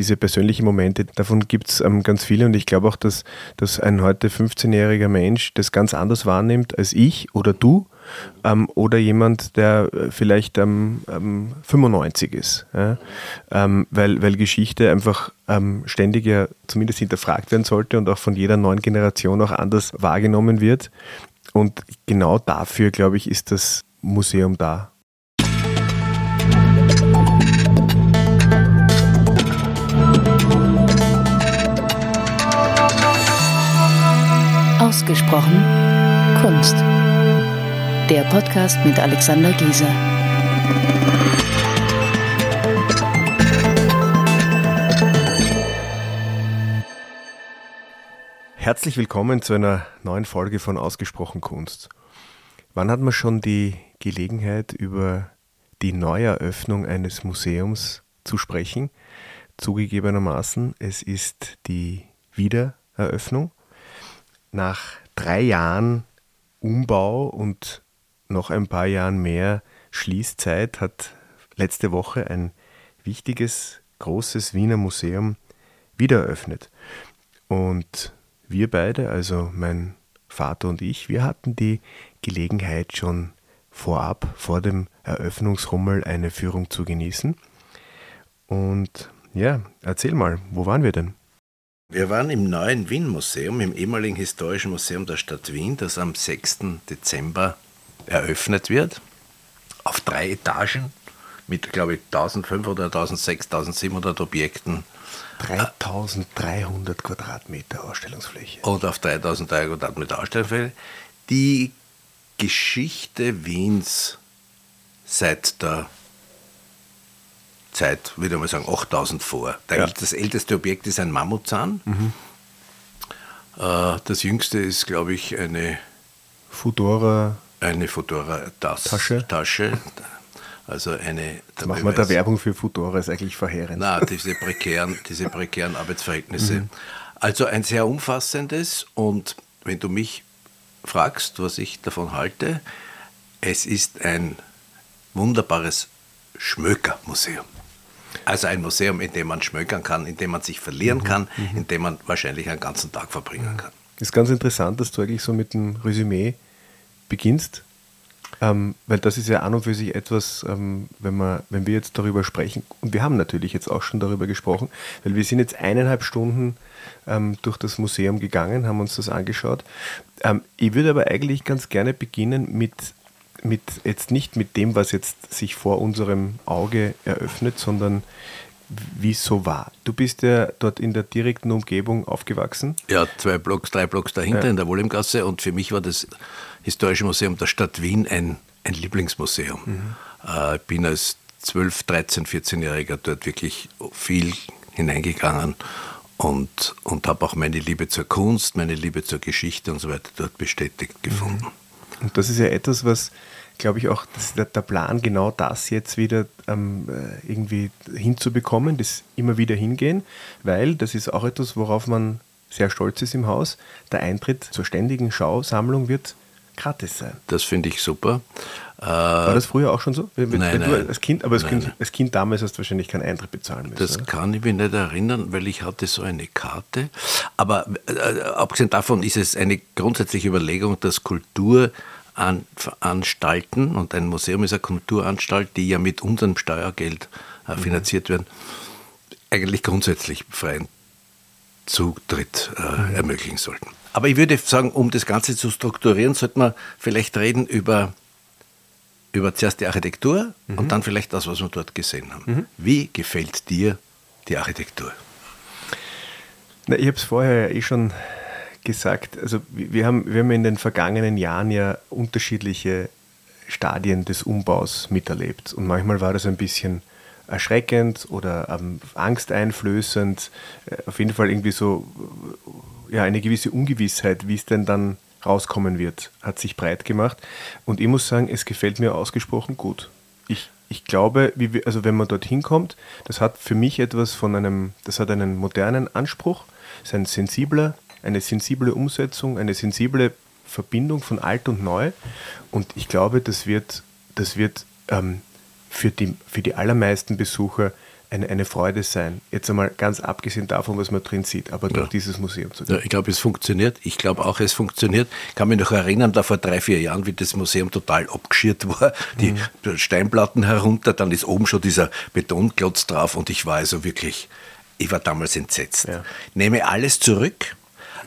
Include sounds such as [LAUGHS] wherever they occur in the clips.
diese persönlichen Momente, davon gibt es ähm, ganz viele und ich glaube auch, dass, dass ein heute 15-jähriger Mensch das ganz anders wahrnimmt als ich oder du ähm, oder jemand, der äh, vielleicht ähm, 95 ist. Ja? Ähm, weil, weil Geschichte einfach ähm, ständig ja zumindest hinterfragt werden sollte und auch von jeder neuen Generation auch anders wahrgenommen wird. Und genau dafür, glaube ich, ist das Museum da. Ausgesprochen Kunst. Der Podcast mit Alexander Gieser. Herzlich willkommen zu einer neuen Folge von Ausgesprochen Kunst. Wann hat man schon die Gelegenheit, über die Neueröffnung eines Museums zu sprechen? Zugegebenermaßen, es ist die Wiedereröffnung. Nach drei Jahren Umbau und noch ein paar Jahren mehr Schließzeit hat letzte Woche ein wichtiges, großes Wiener Museum wieder eröffnet. Und wir beide, also mein Vater und ich, wir hatten die Gelegenheit schon vorab, vor dem Eröffnungsrummel, eine Führung zu genießen. Und ja, erzähl mal, wo waren wir denn? Wir waren im neuen Wien-Museum, im ehemaligen Historischen Museum der Stadt Wien, das am 6. Dezember eröffnet wird, auf drei Etagen mit, glaube ich, 1500, 1600, 1700 Objekten. 3300 Quadratmeter Ausstellungsfläche. Und auf 3300 Quadratmeter Ausstellungsfläche. Die Geschichte Wiens seit der Zeit, würde ich mal sagen, 8000 vor. Ja. Das älteste Objekt ist ein Mammutzahn. Mhm. Äh, das jüngste ist, glaube ich, eine Fudora eine Fudora-Tasche. Tasche. Also eine. Machen wir da Werbung für Fudora, ist eigentlich verheerend. Na, diese prekären, [LAUGHS] diese prekären Arbeitsverhältnisse. Mhm. Also ein sehr umfassendes und wenn du mich fragst, was ich davon halte, es ist ein wunderbares Schmökermuseum. Also ein Museum, in dem man schmökern kann, in dem man sich verlieren mhm. kann, mhm. in dem man wahrscheinlich einen ganzen Tag verbringen kann. Das ist ganz interessant, dass du eigentlich so mit dem Resümee beginnst. Ähm, weil das ist ja an und für sich etwas, ähm, wenn, wir, wenn wir jetzt darüber sprechen, und wir haben natürlich jetzt auch schon darüber gesprochen, weil wir sind jetzt eineinhalb Stunden ähm, durch das Museum gegangen, haben uns das angeschaut. Ähm, ich würde aber eigentlich ganz gerne beginnen mit, mit jetzt nicht mit dem, was jetzt sich vor unserem Auge eröffnet, sondern wie es so war. Du bist ja dort in der direkten Umgebung aufgewachsen. Ja, zwei Blocks, drei Blocks dahinter ja. in der Wohlemgasse und für mich war das Historische Museum der Stadt Wien ein, ein Lieblingsmuseum. Mhm. Äh, ich bin als 12, 13, 14-Jähriger dort wirklich viel hineingegangen und, und habe auch meine Liebe zur Kunst, meine Liebe zur Geschichte und so weiter dort bestätigt gefunden. Mhm. Und das ist ja etwas, was, glaube ich, auch der, der, Plan, genau das jetzt wieder ähm, äh, irgendwie hinzubekommen, das immer wieder hingehen, weil das ist auch etwas, worauf man sehr stolz ist im Haus. Der Eintritt zur ständigen Schausammlung wird gratis sein. Das finde ich super. War das früher auch schon so? Wenn, nein, wenn nein. als Kind, aber als, nein, kind, als Kind damals hast du wahrscheinlich keinen Eintritt bezahlen müssen. Das oder? kann ich mich nicht erinnern, weil ich hatte so eine Karte. Aber äh, abgesehen davon ist es eine grundsätzliche Überlegung, dass Kulturanstalten und ein Museum ist eine Kulturanstalt, die ja mit unserem Steuergeld äh, mhm. finanziert mhm. werden, eigentlich grundsätzlich freien Zutritt äh, mhm. ermöglichen sollten. Aber ich würde sagen, um das Ganze zu strukturieren, sollte man vielleicht reden über, über zuerst die Architektur mhm. und dann vielleicht das, was wir dort gesehen haben. Mhm. Wie gefällt dir die Architektur? Na, ich habe es vorher eh schon gesagt. Also wir haben, wir haben in den vergangenen Jahren ja unterschiedliche Stadien des Umbaus miterlebt. Und manchmal war das ein bisschen erschreckend oder ähm, angsteinflößend. Äh, auf jeden Fall irgendwie so ja, eine gewisse Ungewissheit, wie es denn dann rauskommen wird, hat sich breit gemacht. Und ich muss sagen, es gefällt mir ausgesprochen gut. Ich, ich glaube, wie, also wenn man dorthin kommt, das hat für mich etwas von einem, das hat einen modernen Anspruch, ist ein sensibler, eine sensible Umsetzung, eine sensible Verbindung von alt und neu. Und ich glaube, das wird, das wird ähm, für, die, für die allermeisten Besucher eine, eine Freude sein. Jetzt einmal ganz abgesehen davon, was man drin sieht, aber durch dieses Museum zu gehen. Ja, ich glaube, es funktioniert. Ich glaube auch, es funktioniert. Ich kann mich noch erinnern, da vor drei, vier Jahren, wie das Museum total abgeschirrt war, [LAUGHS] die mhm. Steinplatten herunter, dann ist oben schon dieser Betonklotz drauf und ich war also wirklich, ich war damals entsetzt. Ja. Nehme alles zurück.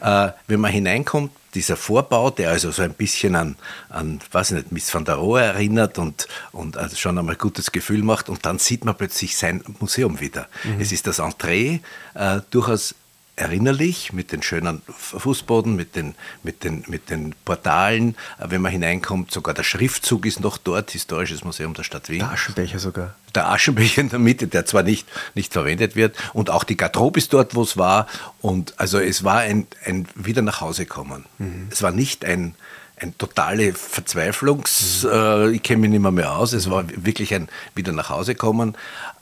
Äh, wenn man hineinkommt, dieser Vorbau, der also so ein bisschen an, an weiß ich nicht, Miss van der Rohe erinnert und, und also schon einmal gutes Gefühl macht und dann sieht man plötzlich sein Museum wieder. Mhm. Es ist das Entree äh, durchaus erinnerlich mit den schönen Fußboden, mit den, mit den, mit den Portalen. Äh, wenn man hineinkommt, sogar der Schriftzug ist noch dort, Historisches Museum der Stadt Wien. Der Aschenbecher sogar. Der Aschenbecher in der Mitte, der zwar nicht, nicht verwendet wird. Und auch die Garderobe ist dort, wo es war. Und also es war ein, ein Wieder nach Hause kommen. Mhm. Es war nicht ein, ein totale Verzweiflungs, mhm. äh, ich kenne mich nicht mehr, mehr aus. Es war wirklich ein Wieder nach Hause kommen.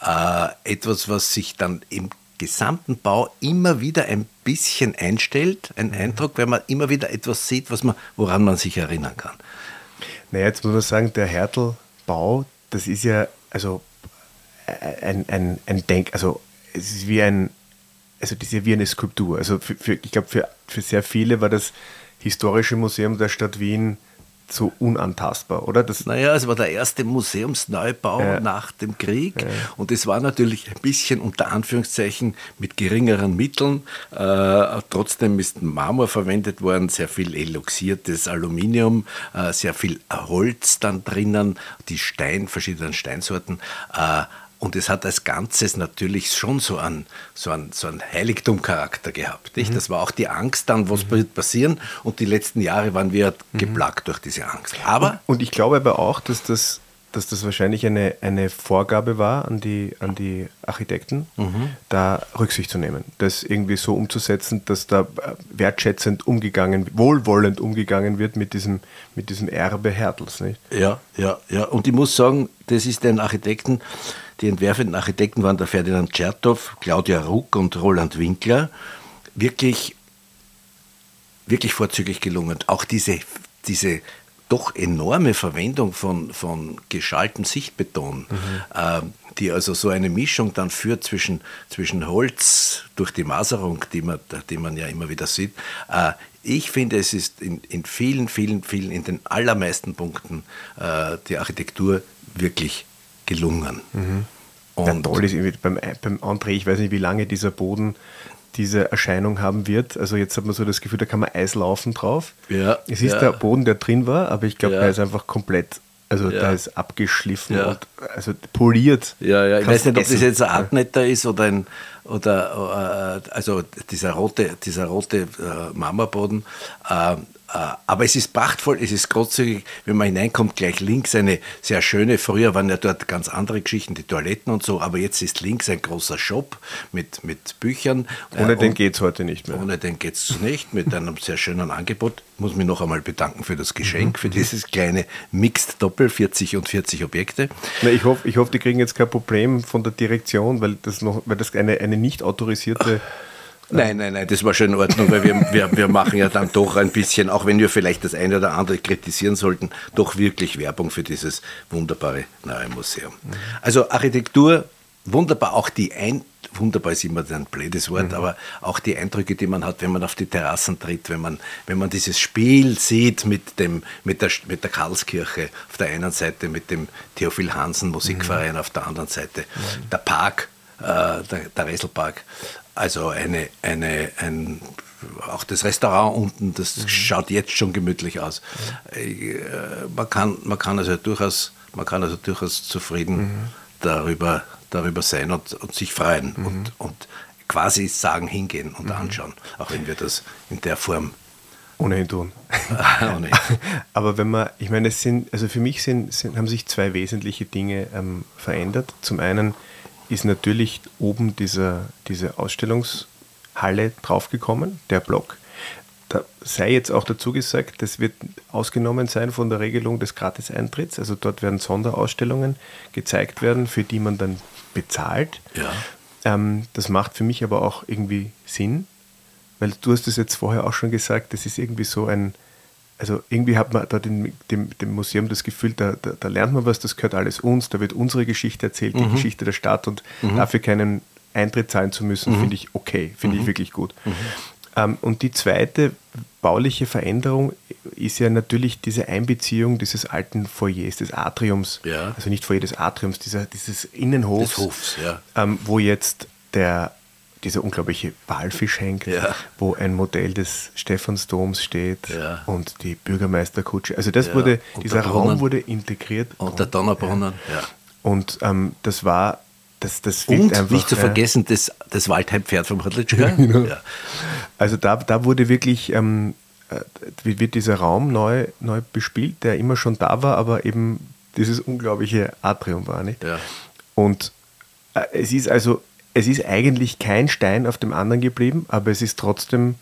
Äh, etwas, was sich dann im gesamten Bau immer wieder ein bisschen einstellt, ein mhm. Eindruck, wenn man immer wieder etwas sieht, was man, woran man sich erinnern kann. Naja, jetzt muss man sagen, der Hertelbau, das ist ja also ein, ein, ein Denk, also es ist wie ein, also das ist ja wie eine Skulptur. Also für, für, ich glaube, für, für sehr viele war das Historische Museum der Stadt Wien so unantastbar, oder? Das naja, es war der erste Museumsneubau ja. nach dem Krieg ja. und es war natürlich ein bisschen unter Anführungszeichen mit geringeren Mitteln. Äh, trotzdem ist Marmor verwendet worden, sehr viel eloxiertes Aluminium, äh, sehr viel Holz dann drinnen, die Stein, verschiedenen Steinsorten. Äh, und es hat als Ganzes natürlich schon so einen, so einen, so einen Heiligtumcharakter gehabt. Nicht? Mhm. Das war auch die Angst dann, was mhm. wird passieren. Und die letzten Jahre waren wir mhm. geplagt durch diese Angst. Aber und, und ich glaube aber auch, dass das dass das wahrscheinlich eine, eine Vorgabe war an die, an die Architekten, mhm. da Rücksicht zu nehmen, das irgendwie so umzusetzen, dass da wertschätzend umgegangen, wohlwollend umgegangen wird mit diesem, mit diesem Erbe Hertels. Nicht? Ja, ja, ja. Und ich muss sagen, das ist den Architekten, die entwerfenden Architekten waren der Ferdinand Tschertow, Claudia Ruck und Roland Winkler, wirklich, wirklich vorzüglich gelungen. Auch diese, diese doch enorme Verwendung von, von geschaltem Sichtbeton, mhm. äh, die also so eine Mischung dann führt zwischen, zwischen Holz durch die Maserung, die man, die man ja immer wieder sieht. Äh, ich finde, es ist in, in vielen, vielen, vielen, in den allermeisten Punkten äh, die Architektur wirklich gelungen. Mhm. Und ja, toll ist beim, beim André, ich weiß nicht, wie lange dieser Boden diese Erscheinung haben wird. Also jetzt hat man so das Gefühl, da kann man Eis laufen drauf. Ja, es ist ja. der Boden, der drin war, aber ich glaube, ja. er ist einfach komplett, also ja. da ist abgeschliffen und also poliert. Ja, ja, ich weiß nicht, ob das jetzt ein Artnetter ist oder ein oder äh, also dieser rote, dieser rote äh, Marmorboden. Äh, aber es ist prachtvoll, es ist großzügig, wenn man hineinkommt, gleich links eine sehr schöne, früher waren ja dort ganz andere Geschichten, die Toiletten und so, aber jetzt ist links ein großer Shop mit, mit Büchern. Ohne den geht es heute nicht mehr. Ohne den geht es nicht, mit einem sehr schönen Angebot. Ich muss mich noch einmal bedanken für das Geschenk, mhm. für dieses kleine Mixed Doppel, 40 und 40 Objekte. Na, ich hoffe, ich hoff, die kriegen jetzt kein Problem von der Direktion, weil das, noch, weil das eine, eine nicht autorisierte Nein, nein, nein, das war schon in Ordnung, weil wir, wir, wir machen ja dann doch ein bisschen, auch wenn wir vielleicht das eine oder andere kritisieren sollten, doch wirklich Werbung für dieses wunderbare neue Museum. Also Architektur, wunderbar, auch die ein wunderbar ist immer ein blödes Wort, mhm. aber auch die Eindrücke, die man hat, wenn man auf die Terrassen tritt, wenn man, wenn man dieses Spiel sieht mit, dem, mit, der, mit der Karlskirche auf der einen Seite, mit dem Theophil Hansen Musikverein mhm. auf der anderen Seite, mhm. der Park, äh, der, der Resselpark. Also eine, eine, ein, auch das Restaurant unten, das mhm. schaut jetzt schon gemütlich aus. Mhm. Man, kann, man, kann also durchaus, man kann also durchaus zufrieden mhm. darüber, darüber sein und, und sich freuen mhm. und, und quasi sagen, hingehen und mhm. anschauen, auch wenn wir das in der Form ohnehin tun. ohnehin. [LAUGHS] Aber wenn man, ich meine, es sind, also für mich sind, sind haben sich zwei wesentliche Dinge ähm, verändert. Zum einen ist natürlich oben dieser, diese Ausstellungshalle draufgekommen, der Block. Da sei jetzt auch dazu gesagt, das wird ausgenommen sein von der Regelung des Gratis-Eintritts. Also dort werden Sonderausstellungen gezeigt werden, für die man dann bezahlt. Ja. Ähm, das macht für mich aber auch irgendwie Sinn, weil du hast es jetzt vorher auch schon gesagt, das ist irgendwie so ein, also irgendwie hat man da dem, dem, dem Museum das Gefühl, da, da, da, lernt man was, das gehört alles uns, da wird unsere Geschichte erzählt, die mhm. Geschichte der Stadt und mhm. dafür keinen Eintritt zahlen zu müssen, mhm. finde ich okay, finde ich mhm. wirklich gut. Mhm. Ähm, und die zweite bauliche Veränderung ist ja natürlich diese Einbeziehung dieses alten Foyers, des Atriums, ja. also nicht Foyer des Atriums, dieser, dieses Innenhofs, Hofs, ja. ähm, wo jetzt der dieser unglaubliche Walfisch hängt, ja. wo ein Modell des Stephansdoms steht ja. und die Bürgermeisterkutsche. Also das ja. wurde, und dieser Raum wurde integriert. Und der Donnerbrunnen. Und ähm, das war, das, das Und einfach, nicht zu vergessen, das, das Waldheim-Pferd vom Radlitschka. [LAUGHS] genau. Also da, da wurde wirklich, ähm, äh, wird dieser Raum neu, neu bespielt, der immer schon da war, aber eben dieses unglaubliche Atrium war, nicht? Und äh, es ist also es ist eigentlich kein Stein auf dem anderen geblieben, aber es ist trotzdem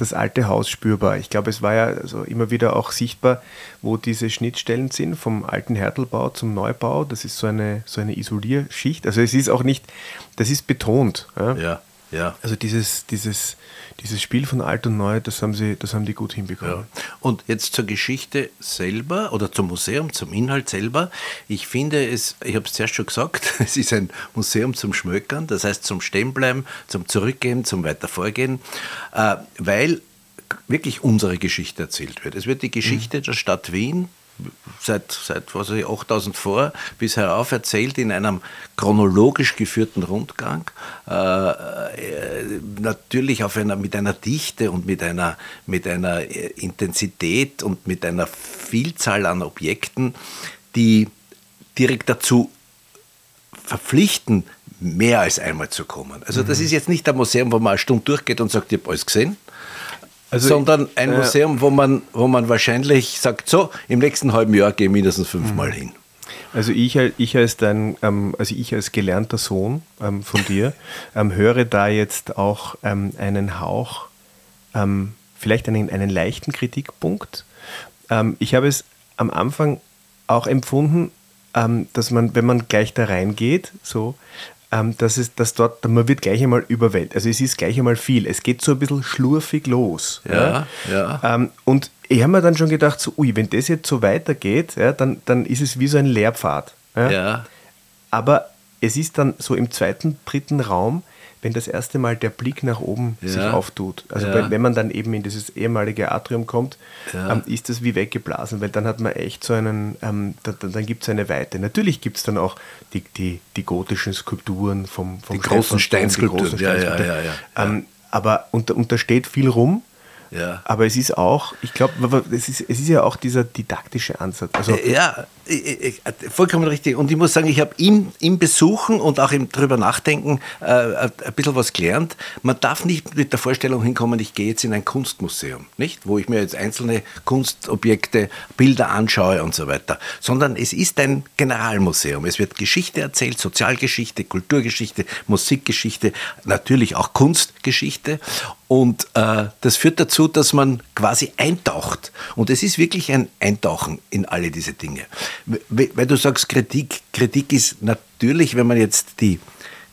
das alte Haus spürbar. Ich glaube, es war ja also immer wieder auch sichtbar, wo diese Schnittstellen sind, vom alten Härtelbau zum Neubau. Das ist so eine, so eine Isolierschicht. Also es ist auch nicht, das ist betont. Ja, ja. Ja. Also dieses, dieses, dieses Spiel von alt und neu, das haben, sie, das haben die gut hinbekommen. Ja. Und jetzt zur Geschichte selber oder zum Museum, zum Inhalt selber. Ich finde es, ich habe es zuerst schon gesagt, [LAUGHS] es ist ein Museum zum Schmökern, das heißt zum Stehenbleiben, zum Zurückgehen, zum Weitervorgehen, äh, weil wirklich unsere Geschichte erzählt wird. Es wird die Geschichte mhm. der Stadt Wien seit, seit was ich, 8000 vor bis herauf erzählt in einem chronologisch geführten Rundgang. Äh, äh, natürlich auf einer, mit einer Dichte und mit einer, mit einer Intensität und mit einer Vielzahl an Objekten, die direkt dazu verpflichten, mehr als einmal zu kommen. Also das mhm. ist jetzt nicht ein Museum, wo man eine Stunde durchgeht und sagt, ich habe alles gesehen, also sondern ein äh, Museum, wo man, wo man wahrscheinlich sagt, so, im nächsten halben Jahr gehe ich mindestens fünfmal mhm. hin. Also ich, ich als dein, ähm, also ich als gelernter Sohn ähm, von dir [LAUGHS] ähm, höre da jetzt auch ähm, einen Hauch, ähm, vielleicht einen, einen leichten Kritikpunkt. Ähm, ich habe es am Anfang auch empfunden, dass man, wenn man gleich da reingeht, so, ähm, dass, es, dass dort, man wird gleich einmal überwältigt. Also es ist gleich einmal viel. Es geht so ein bisschen schlurfig los. Ja, ja. ja. Ähm, und ich habe mir dann schon gedacht, so, ui, wenn das jetzt so weitergeht, ja, dann, dann ist es wie so ein Lehrpfad. Ja. ja. Aber es ist dann so im zweiten, dritten Raum, wenn das erste Mal der Blick nach oben ja. sich auftut. Also ja. wenn, wenn, man dann eben in dieses ehemalige Atrium kommt, ja. ähm, ist das wie weggeblasen, weil dann hat man echt so einen, ähm, da, dann, dann gibt es eine Weite. Natürlich gibt es dann auch die, die, die gotischen Skulpturen vom, vom die großen Steinskulpturen. Ja, ja, ja, ja, ähm, aber und, und da steht viel rum, ja. Aber es ist auch, ich glaube, es ist, es ist ja auch dieser didaktische Ansatz. Also ja, vollkommen richtig. Und ich muss sagen, ich habe im, im Besuchen und auch im drüber nachdenken äh, ein bisschen was gelernt. Man darf nicht mit der Vorstellung hinkommen, ich gehe jetzt in ein Kunstmuseum, nicht? Wo ich mir jetzt einzelne Kunstobjekte, Bilder anschaue und so weiter. Sondern es ist ein Generalmuseum. Es wird Geschichte erzählt, Sozialgeschichte, Kulturgeschichte, Musikgeschichte, natürlich auch Kunstgeschichte. Und äh, das führt dazu, dass man quasi eintaucht. Und es ist wirklich ein Eintauchen in alle diese Dinge. Weil du sagst Kritik, Kritik ist natürlich, wenn man jetzt die,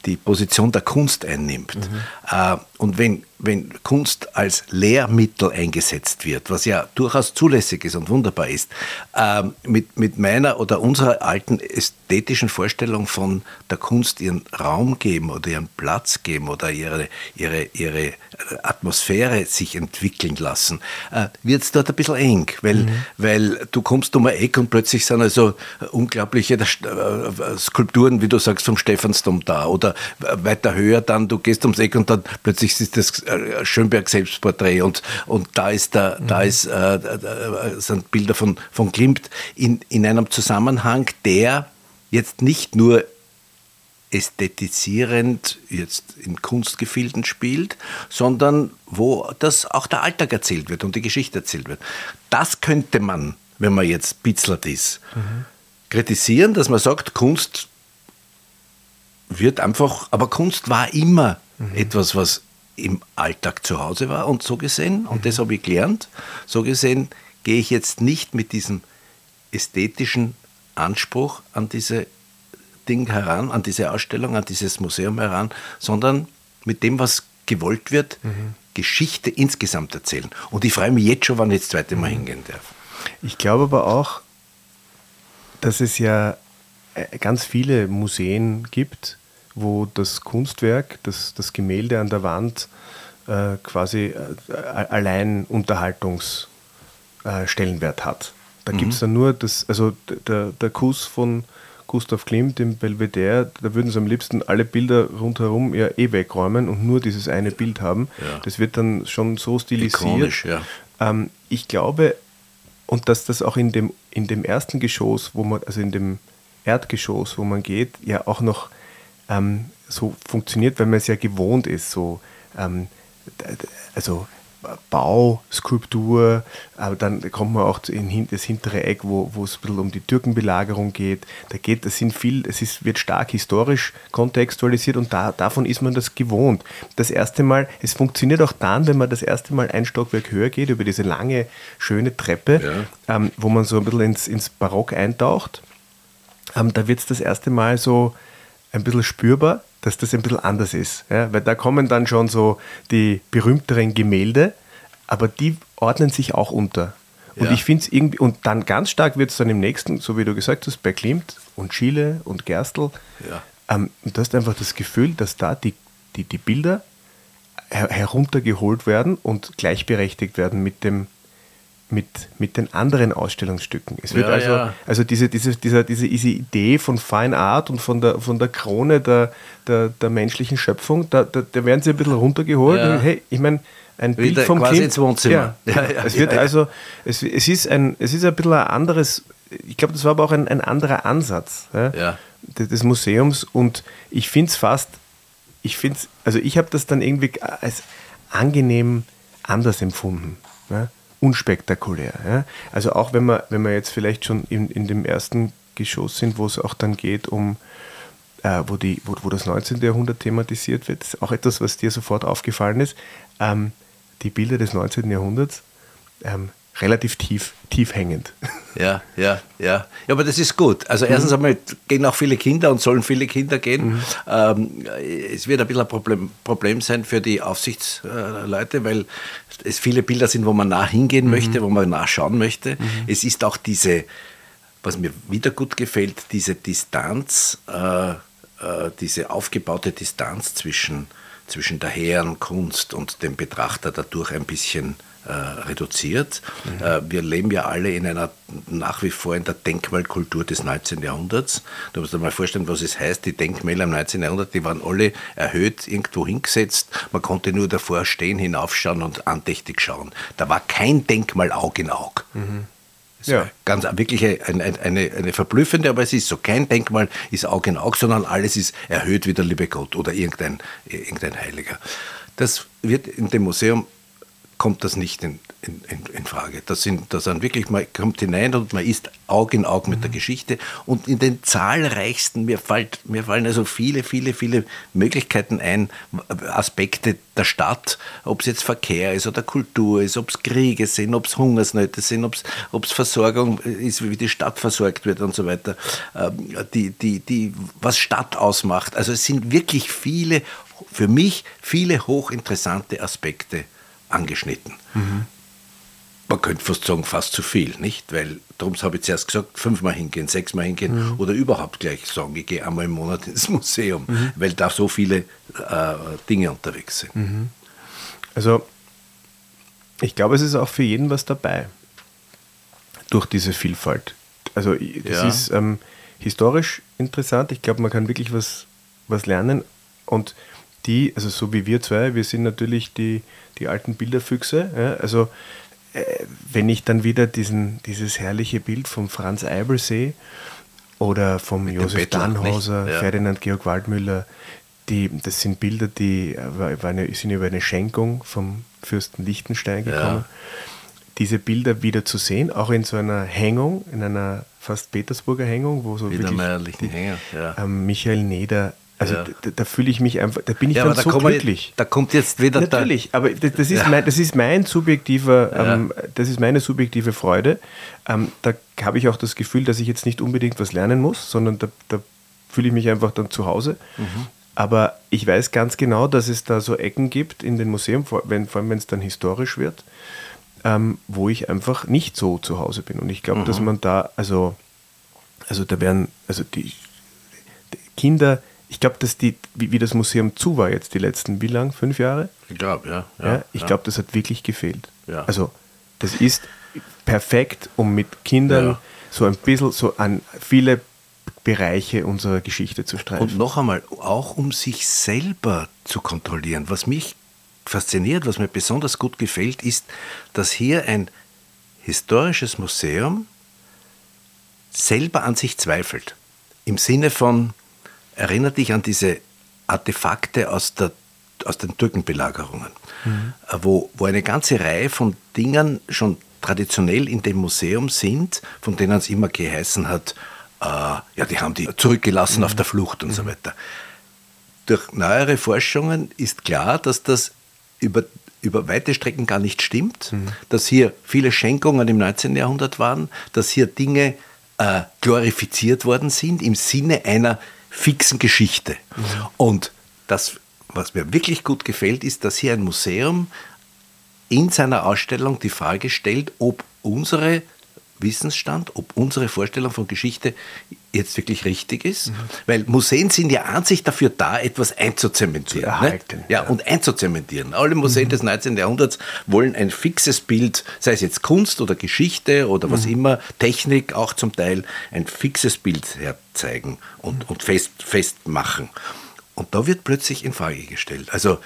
die Position der Kunst einnimmt. Mhm. Äh, und wenn wenn Kunst als Lehrmittel eingesetzt wird, was ja durchaus zulässig ist und wunderbar ist, äh, mit, mit meiner oder unserer alten ästhetischen Vorstellung von der Kunst ihren Raum geben oder ihren Platz geben oder ihre, ihre, ihre Atmosphäre sich entwickeln lassen, äh, wird es dort ein bisschen eng, weil, mhm. weil du kommst um ein Eck und plötzlich sind also unglaubliche äh, Skulpturen, wie du sagst, vom Stephansdom da oder weiter höher dann, du gehst ums Eck und dann plötzlich ist das äh, Schönberg Selbstporträt und, und da ist da, mhm. da ist, äh, äh, sind Bilder von, von Klimt in, in einem Zusammenhang, der jetzt nicht nur ästhetisierend jetzt in Kunstgefilden spielt, sondern wo das auch der Alltag erzählt wird und die Geschichte erzählt wird. Das könnte man, wenn man jetzt Bitzlert ist, mhm. kritisieren, dass man sagt, Kunst wird einfach, aber Kunst war immer mhm. etwas, was im Alltag zu Hause war und so gesehen, und das habe ich gelernt, so gesehen gehe ich jetzt nicht mit diesem ästhetischen Anspruch an diese Ding heran, an diese Ausstellung, an dieses Museum heran, sondern mit dem, was gewollt wird, mhm. Geschichte insgesamt erzählen. Und ich freue mich jetzt schon, wann ich das zweite Mal mhm. hingehen darf. Ich glaube aber auch, dass es ja äh, ganz viele Museen gibt, wo das Kunstwerk, das, das Gemälde an der Wand äh, quasi äh, allein Unterhaltungsstellenwert äh, hat. Da mhm. gibt es dann nur das, also der, der Kuss von Gustav Klimt im Belvedere, da würden sie am liebsten alle Bilder rundherum ja eh wegräumen und nur dieses eine Bild haben. Ja. Das wird dann schon so stilisiert. Ikonisch, ja. Ähm, ich glaube, und dass das auch in dem, in dem ersten Geschoss, wo man, also in dem Erdgeschoss, wo man geht, ja auch noch ähm, so funktioniert, weil man es ja gewohnt ist, so ähm, also Bau, Skulptur, aber dann kommt man auch in das hintere Eck, wo, wo es ein bisschen um die Türkenbelagerung geht. Da geht, das sind viel, es ist, wird stark historisch kontextualisiert und da, davon ist man das gewohnt. Das erste Mal, es funktioniert auch dann, wenn man das erste Mal ein Stockwerk höher geht, über diese lange, schöne Treppe, ja. ähm, wo man so ein bisschen ins, ins Barock eintaucht. Ähm, da wird es das erste Mal so ein bisschen spürbar dass das ein bisschen anders ist. Ja? Weil da kommen dann schon so die berühmteren Gemälde, aber die ordnen sich auch unter. Und ja. ich finde es irgendwie, und dann ganz stark wird es dann im nächsten, so wie du gesagt hast, bei Klimt und Schiele und Gerstl. Ja. Ähm, du hast einfach das Gefühl, dass da die, die, die Bilder her heruntergeholt werden und gleichberechtigt werden mit dem, mit, mit den anderen Ausstellungsstücken. Es wird ja, also, ja. also diese, diese, diese, diese Idee von Fine Art und von der, von der Krone der, der, der menschlichen Schöpfung, da, da, da werden sie ein bisschen runtergeholt. Ja. Und, hey, ich meine, ein Wieder Bild vom quasi Kind. ins Wohnzimmer. [LAUGHS] Es wird also, es, es, ist ein, es ist ein bisschen ein anderes, ich glaube, das war aber auch ein, ein anderer Ansatz des Museums und ich finde es fast, ich finde also ich habe das dann irgendwie als angenehm anders empfunden. Ja? Unspektakulär. Ja? Also auch wenn wir, wenn wir jetzt vielleicht schon in, in dem ersten Geschoss sind, wo es auch dann geht um, äh, wo, die, wo, wo das 19. Jahrhundert thematisiert wird, ist auch etwas, was dir sofort aufgefallen ist, ähm, die Bilder des 19. Jahrhunderts, ähm, relativ tief, tief hängend. [LAUGHS] Ja, ja, ja. Ja, aber das ist gut. Also mhm. erstens einmal gehen auch viele Kinder und sollen viele Kinder gehen. Mhm. Ähm, es wird ein bisschen ein Problem, Problem sein für die Aufsichtsleute, weil es viele Bilder sind, wo man nah hingehen mhm. möchte, wo man nachschauen möchte. Mhm. Es ist auch diese, was mir wieder gut gefällt, diese Distanz, äh, äh, diese aufgebaute Distanz zwischen, zwischen der hehren Kunst und dem Betrachter dadurch ein bisschen äh, reduziert. Mhm. Äh, wir leben ja alle in einer nach wie vor in der Denkmalkultur des 19. Jahrhunderts. Du musst dir mal vorstellen, was es heißt, die Denkmäler im 19. Jahrhundert, die waren alle erhöht irgendwo hingesetzt. Man konnte nur davor stehen, hinaufschauen und andächtig schauen. Da war kein Denkmal Aug in Aug. Mhm. Ja. Ganz wirklich eine, eine, eine, verblüffende, aber es ist so. Kein Denkmal ist Aug in Aug, sondern alles ist erhöht wie der liebe Gott oder irgendein, irgendein Heiliger. Das wird in dem Museum kommt das nicht in, in, in, Frage. Das sind, das sind wirklich, man kommt hinein und man ist Aug in Aug mit mhm. der Geschichte. Und in den zahlreichsten, mir, fällt, mir fallen also viele, viele, viele Möglichkeiten ein, Aspekte der Stadt, ob es jetzt Verkehr ist oder Kultur ist, ob es Kriege sind, ob es Hungersnöte sind, ob es Versorgung ist, wie die Stadt versorgt wird und so weiter, ähm, die, die, die, was Stadt ausmacht. Also es sind wirklich viele, für mich viele hochinteressante Aspekte angeschnitten. Mhm. Man könnte fast sagen, fast zu viel, nicht? Weil, darum habe ich zuerst gesagt, fünfmal hingehen, sechsmal hingehen mhm. oder überhaupt gleich sagen, ich gehe einmal im Monat [LAUGHS] ins Museum, mhm. weil da so viele äh, Dinge unterwegs sind. Mhm. Also, ich glaube, es ist auch für jeden was dabei, durch diese Vielfalt. Also, das ja. ist ähm, historisch interessant. Ich glaube, man kann wirklich was, was lernen und die, also so wie wir zwei, wir sind natürlich die, die alten Bilderfüchse. Ja, also äh, wenn ich dann wieder diesen, dieses herrliche Bild von Franz Eibel sehe oder vom Mit Josef Dannhauser, ja. Ferdinand Georg Waldmüller, die, das sind Bilder, die äh, eine, sind über eine Schenkung vom Fürsten Liechtenstein gekommen. Ja. Diese Bilder wieder zu sehen, auch in so einer Hängung, in einer fast Petersburger Hängung, wo so wirklich die, Hänger, ja. ähm, Michael Neder also ja. da, da fühle ich mich einfach, da bin ich ja, dann da so glücklich. Wir, da kommt jetzt wieder Natürlich, aber das, das ist, ja. mein, das ist mein subjektiver, ähm, das ist meine subjektive Freude. Ähm, da habe ich auch das Gefühl, dass ich jetzt nicht unbedingt was lernen muss, sondern da, da fühle ich mich einfach dann zu Hause. Mhm. Aber ich weiß ganz genau, dass es da so Ecken gibt in den Museen, vor, wenn, vor allem wenn es dann historisch wird, ähm, wo ich einfach nicht so zu Hause bin. Und ich glaube, mhm. dass man da, also, also da werden, also die, die Kinder, ich glaube, dass die, wie, wie, das Museum zu war jetzt die letzten, wie lang? Fünf Jahre? Ich glaube, ja, ja, ja. Ich ja. glaube, das hat wirklich gefehlt. Ja. Also, das ist perfekt, um mit Kindern so ein bisschen so an viele Bereiche unserer Geschichte zu streifen. Und noch einmal, auch um sich selber zu kontrollieren. Was mich fasziniert, was mir besonders gut gefällt, ist, dass hier ein historisches Museum selber an sich zweifelt. Im Sinne von, erinnert dich an diese Artefakte aus, der, aus den Türkenbelagerungen, mhm. wo, wo eine ganze Reihe von Dingen schon traditionell in dem Museum sind, von denen es immer geheißen hat, äh, ja, die haben die zurückgelassen mhm. auf der Flucht und mhm. so weiter. Durch neuere Forschungen ist klar, dass das über, über weite Strecken gar nicht stimmt, mhm. dass hier viele Schenkungen im 19. Jahrhundert waren, dass hier Dinge äh, glorifiziert worden sind im Sinne einer fixen Geschichte. Mhm. Und das, was mir wirklich gut gefällt, ist, dass hier ein Museum in seiner Ausstellung die Frage stellt, ob unsere Wissensstand, ob unsere Vorstellung von Geschichte jetzt wirklich richtig ist. Mhm. Weil Museen sind ja an sich dafür da, etwas einzuzementieren. Erhalten, ja, ja, und einzuzementieren. Alle Museen mhm. des 19. Jahrhunderts wollen ein fixes Bild, sei es jetzt Kunst oder Geschichte oder was mhm. immer, Technik auch zum Teil, ein fixes Bild herzeigen und, und fest, festmachen. Und da wird plötzlich in Frage gestellt. Also